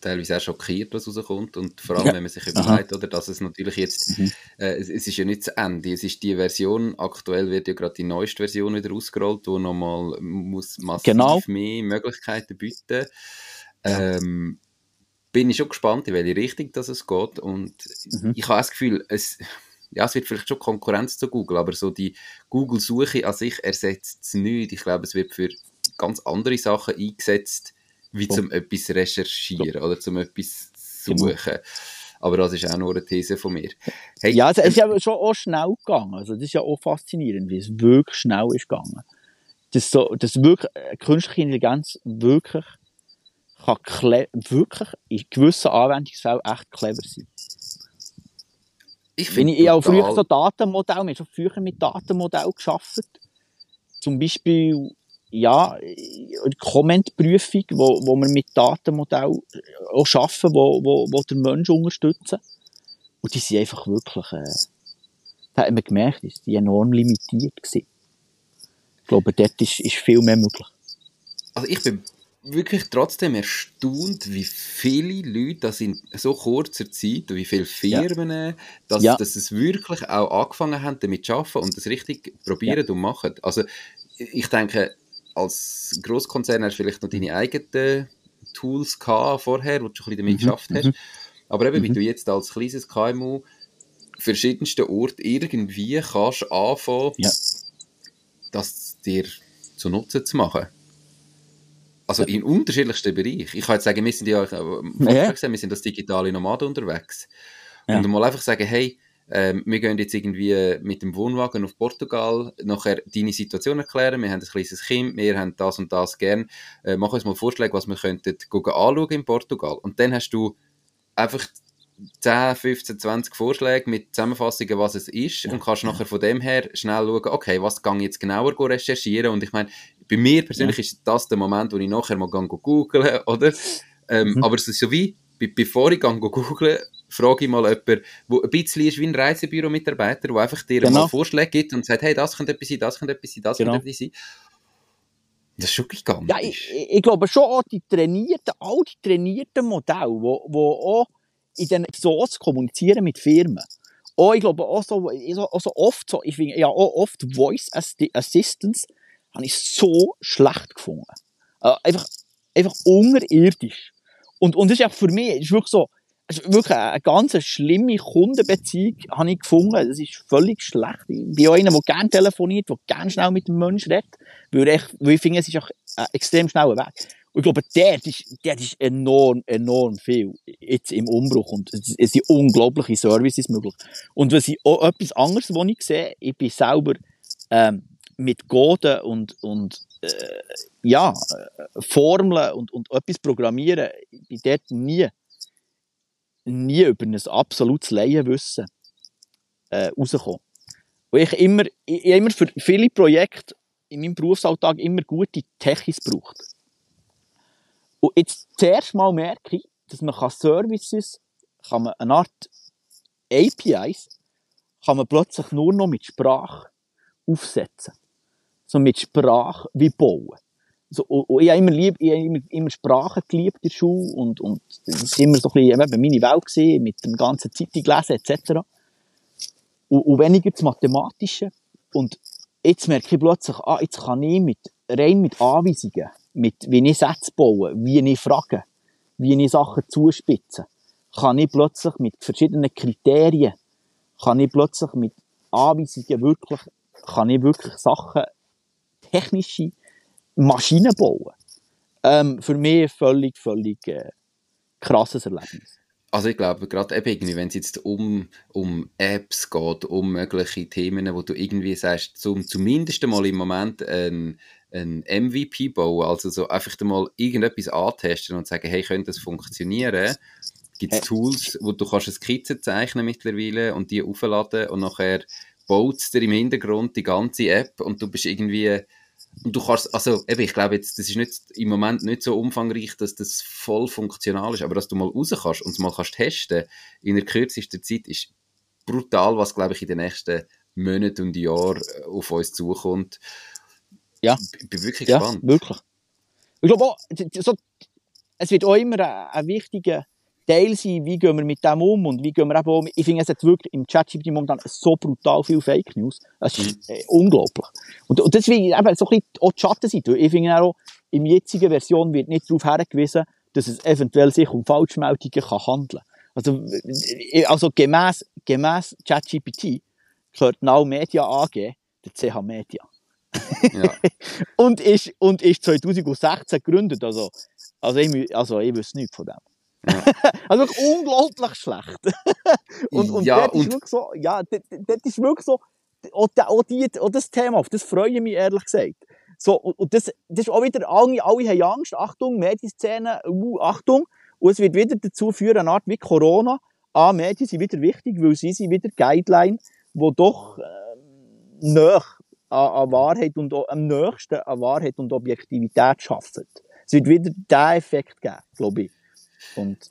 teilweise auch schockiert, was rauskommt und vor allem, Ja. wenn man sich Aha. überlegt, oder, dass es natürlich jetzt, Mhm. äh, es, es ist ja nicht das Ende, es ist die Version, aktuell wird ja gerade die neueste Version wieder ausgerollt, wo nochmal muss massiv Genau. mehr Möglichkeiten bieten. Ähm, bin ich schon gespannt, in welche Richtung das es geht und Mhm. ich habe das Gefühl, es, ja, es wird vielleicht schon Konkurrenz zu Google, aber so die Google-Suche an sich ersetzt es nicht. Ich glaube, es wird für ganz andere Sachen eingesetzt, wie So. zum etwas recherchieren oder zum etwas Genau. suchen. Aber das ist auch nur eine These von mir. Hey, Ja, also, es ist ja schon auch schnell gegangen. Also, das ist ja auch faszinierend, wie es wirklich schnell ist gegangen. Dass, so, dass wirklich äh, künstliche Intelligenz wirklich, kann wirklich in gewissen Anwendungsfällen echt clever sein. ich Wenn finde ich, ich habe früher so Datenmodelle, wir haben schon früher mit Datenmodellen geschafft. Zum Beispiel, ja, die Kommentprüfung, wo, wo wir mit Datenmodellen auch arbeiten, wo, wo, wo den Menschen unterstützen. Und die sind einfach wirklich, äh, da hat man gemerkt, die enorm limitiert waren. Ich glaube, dort ist, ist viel mehr möglich. Also ich bin wirklich trotzdem erstaunt, wie viele Leute das in so kurzer Zeit, wie viele Firmen, dass, Ja. dass es wirklich auch angefangen haben, damit zu arbeiten und das richtig probieren und machen. Also ich denke, als Großkonzern hast du vielleicht noch deine eigenen Tools gehabt vorher, wo du schon ein bisschen damit Mhm, geschafft hast. mhm. Aber eben, wie Mhm. du jetzt als kleines KMU verschiedensten Orten irgendwie kannst anfangen, Ja. das dir zu Nutzen zu machen. Also in unterschiedlichsten Bereichen. Ich kann jetzt sagen, wir sind ja, äh, Ja. gesagt, wir sind als digitale Nomaden unterwegs. Ja. Und mal einfach sagen, hey, ähm, wir gehen jetzt irgendwie mit dem Wohnwagen auf Portugal, nachher deine Situation erklären, wir haben ein kleines Kind, wir haben das und das gern, äh, mach uns mal Vorschläge, was wir könnten anschauen in Portugal. Und dann hast du einfach 10, 15, 20 Vorschläge mit Zusammenfassungen, was es ist und kannst nachher von dem her schnell schauen, okay, was kann ich jetzt genauer recherchieren und ich meine, bei mir persönlich ist das der Moment, wo ich nachher mal go googlen, oder? Ähm, Mhm. Aber es ist so wie, be bevor ich go googlen, frage ich mal jemanden, wo ein bisschen ist wie ein Reisebüro-Mitarbeiter, der einfach dir Genau. mal Vorschläge gibt und sagt, hey, das könnte etwas sein, das könnte etwas sein, das Genau. könnte etwas sein. Das ist schon gigantisch. Ja, ich, ich ich glaube schon auch die trainierten, all die trainierten Modelle, wo, wo auch in den Episoden kommunizieren mit Firmen. Auch, ich glaube auch so, auch so oft so, ich finde, ja, auch oft Voice Assi- Assistance habe ich so schlecht gefunden. Äh, einfach, einfach unterirdisch. Und, und das ist auch für mich, ist wirklich so, ist wirklich eine ganz schlimme Kundenbeziehung, habe ich gefunden. Das ist völlig schlecht. Ich bin auch einer, der gerne telefoniert, der gerne schnell mit dem Menschen redet. Weil ich, weil ich finde, es ist auch ein extrem schneller Weg. Und ich glaube, dort ist, dort ist enorm, enorm viel jetzt im Umbruch. Und es, sind unglaubliche Services möglich. Und was ich auch etwas anderes, was ich sehe, ich bin selber ähm, mit Coden und, und äh, ja, äh, Formeln und, und etwas programmieren, ich bin dort nie, nie über ein absolutes Laienwissen äh, rausgekommen. Und ich immer, ich, ich immer für viele Projekte in meinem Berufsalltag immer gute Techis braucht. Und jetzt zuerst mal merke ich, dass man kann Services, kann man eine Art APIs, kann man plötzlich nur noch mit Sprache aufsetzen. So mit Sprache wie bauen. So, und, ich habe immer, lieb, ich habe immer, immer Sprachen geliebt in der Schule und, und das war immer so ein bisschen eben meine Welt gewesen, mit dem ganzen Zeitung lesen etc. Und, und weniger das Mathematische. Und jetzt merke ich plötzlich, ah, jetzt kann ich mit, rein mit Anweisungen, mit, wie ich Sätze baue, wie ich frage, wie ich Sachen zuspitze, kann ich plötzlich mit verschiedenen Kriterien, kann ich plötzlich mit Anweisungen wirklich, kann ich wirklich Sachen, technische Maschinen bauen. Ähm, für mich völlig, völlig äh, krasses Erlebnis. Also ich glaube, gerade eben irgendwie, wenn es jetzt um, um Apps geht, um mögliche Themen, wo du irgendwie sagst, zum, zumindest einmal im Moment ein, ein MVP bauen, also so einfach mal irgendetwas antesten und sagen, hey, könnte das funktionieren? Gibt es Tools, wo du kannst eine Skizze zeichnen mittlerweile und die aufladen und nachher baut es dir im Hintergrund die ganze App und du bist irgendwie und du kannst, also eben, ich glaube jetzt, das ist nicht, im Moment nicht so umfangreich, dass das voll funktional ist, aber dass du mal raus kannst und es mal kannst testen in der kürzesten Zeit ist brutal, was glaube ich in den nächsten Monaten und Jahren äh, auf uns zukommt. Ja. Ich bin wirklich ja, gespannt. wirklich. Ich glaube auch, so, es wird auch immer ein, ein wichtiger Teil sein, wie gehen wir mit dem um und wie gehen wir eben um. Ich finde, es hat wirklich im ChatGPT momentan so brutal viel Fake News. Es ist mhm. äh, unglaublich. Und, und deswegen eben so ein bisschen auch die Schattenseite. Ich finde auch, in der jetzigen Version wird nicht darauf hingewiesen, dass es eventuell sich um Falschmeldungen kann handeln Also, äh, also gemäss, gemäss ChatGPT gehört Now Media AG der CH Media. Ja. und, ist, und ist 2016 gegründet. Also, also, ich, also ich wüsste nichts von dem. Ja. also unglaublich schlecht. und, und ja, das ist wirklich so, ja, das, das ist wirklich so, auch, auch, die, auch das Thema, auf das freue ich mich ehrlich gesagt. So, und, und das, das ist auch wieder, alle, alle haben Angst, Achtung, Medienszene, uh, Achtung, und es wird wieder dazu führen, eine Art wie Corona, ah, Medien sind wieder wichtig, weil sie sind wieder Guideline, wo doch äh, näher an, an Wahrheit und am nächsten an Wahrheit und Objektivität schaffen. Es wird wieder diesen Effekt geben, glaube ich. Und,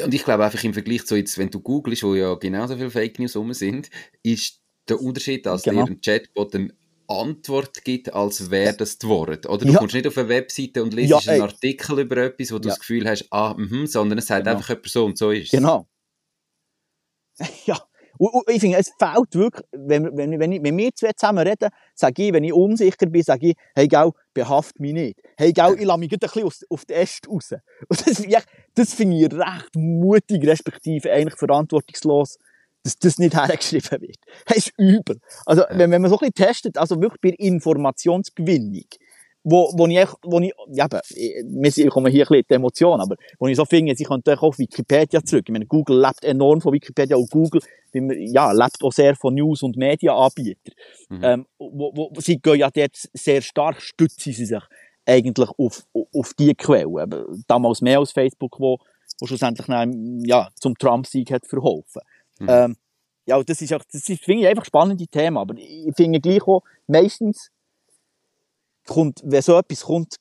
und ich glaube einfach im Vergleich zu jetzt, wenn du googelst, wo ja genauso viele Fake News rum sind, ist der Unterschied, dass genau. dir ein Chatbot eine Antwort gibt, als wäre das das Wort. Oder du ja. kommst nicht auf eine Webseite und liest ja, einen Artikel über etwas, wo du ja. das Gefühl hast, ah, mh, sondern es sagt genau. einfach eine so so ist es. Genau. Ja, und, und ich finde, es fehlt wirklich, wenn, wenn, wenn, ich, wenn wir zwei zusammen reden, sage ich, wenn ich unsicher bin, sage ich, hey, gell, behaft mich nicht. Hey, gell, ich lasse mich ein bisschen aus, auf den Äst raus. Und das, das finde ich recht mutig, respektive eigentlich verantwortungslos, dass das nicht hergeschrieben wird. Das ist übel. Also, wenn, wenn man so ein bisschen testet, also wirklich bei Informationsgewinnung, wo, wo ich, wo ich, eben, wir kommen hier ein bisschen die Emotion, aber wo ich so finde, sie können auch auf Wikipedia zurück. Ich meine, Google lebt enorm von Wikipedia und Google, ja, lebt auch sehr von News- und Medienanbietern. Mhm. Ähm, wo, wo, sie gehen ja dort sehr stark, stützen sie sich eigentlich auf, auf die Quelle. Damals mehr als Facebook, wo, wo schlussendlich dann, ja, zum Trump-Sieg hat verholfen. Mhm. Ähm, ja, das ist auch, das ist, finde ich einfach spannende Thema, aber ich finde gleich auch, meistens, kommt, wenn so etwas kommt,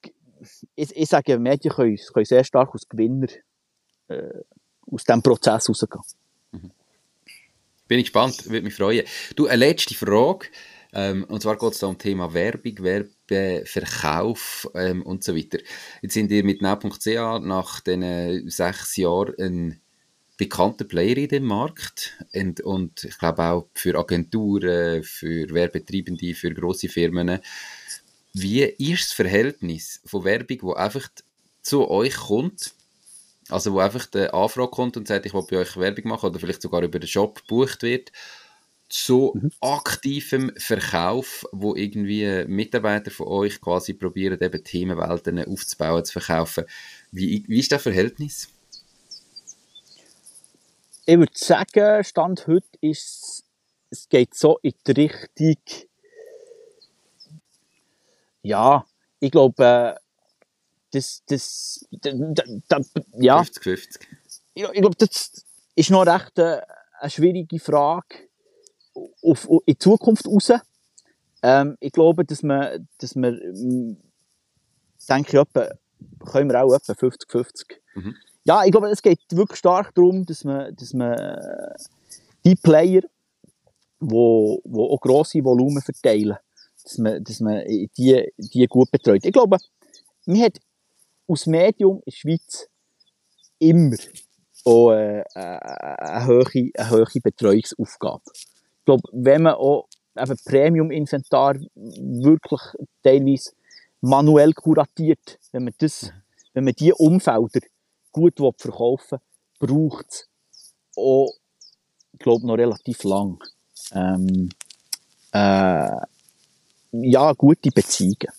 ich, ich sage, Medien können, können sehr stark als Gewinner äh, aus diesem Prozess rausgehen. Mhm. Bin ich gespannt, würde mich freuen. Du, eine letzte Frage. Ähm, und zwar geht es da um Thema Werbung, Werbeverkauf ähm, und so weiter. Jetzt sind ihr mit now.ca nach diesen sechs Jahren ein bekannter Player in dem Markt und, und ich glaube auch für Agenturen, für Werbetreibende, für große Firmen wie ist das Verhältnis von Werbung, die einfach zu euch kommt, also wo einfach der Anfrage kommt und sagt, ich will bei euch Werbung machen oder vielleicht sogar über den Shop gebucht wird, zu mhm. aktivem Verkauf, wo irgendwie Mitarbeiter von euch quasi probieren, eben Themenwelten aufzubauen, zu verkaufen. Wie, wie ist das Verhältnis? Ich würde sagen, Stand heute ist es geht so in die Richtung, ja, ich glaube, äh, das, das, da, da, ja. 50-50. Ich, ich glaube, das ist noch recht eine, äh, eine schwierige Frage auf, auf, in die Zukunft raus. Ähm, ich glaube, dass man, dass man, hm, denke ich, etwa, können wir auch etwa 50-50. Mhm. Ja, ich glaube, es geht wirklich stark darum, dass man, dass man äh, die Player, wo, wo auch grosse Volumen verteilen, dass man, dass man die, die gut betreut. Ich glaube, man hat aus Medium in der Schweiz immer auch äh, eine, hohe, eine hohe Betreuungsaufgabe. Ich glaube, wenn man auch eben Premium-Inventar wirklich teilweise manuell kuratiert, wenn man das, wenn man diese Umfelder gut verkaufen will, braucht es auch, ich glaube, noch relativ lang. Ähm, äh, ja, gute Beziehungen.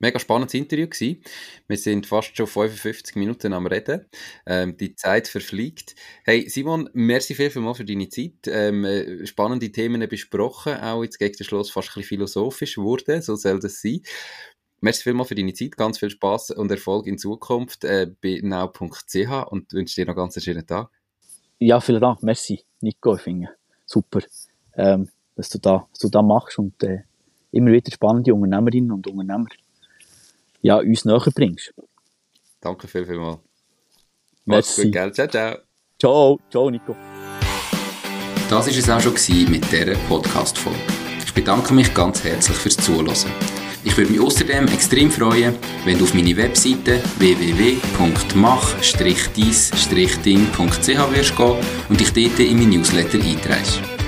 Mega spannendes Interview gewesen. Wir sind fast schon 55 Minuten am Reden. Ähm, die Zeit verfliegt. Hey, Simon, merci viel, viel mal für deine Zeit. Ähm, äh, spannende Themen besprochen. Auch jetzt gegen den Schluss fast ein bisschen philosophisch wurde. So soll das sein. Merci viel mal für deine Zeit. Ganz viel Spaß und Erfolg in Zukunft äh, bei now.ch und wünsche dir noch ganz einen schönen Tag. Ja, vielen Dank. Merci, Nico. Ich finde super, ähm, dass du da, was du da machst und äh, immer wieder spannende Unternehmerinnen und Unternehmer ja, uns näher bringst. Danke viel, viel mal. Mach's gut, gell? Ciao, ciao. Ciao, ciao, Nico. Das war es auch schon mit dieser Podcast-Folge. Ich bedanke mich ganz herzlich fürs Zuhören. Ich würde mich außerdem extrem freuen, wenn du auf meine Webseite www.mach-dies-ding.ch wirst gehen und dich dort in mein Newsletter einträgst.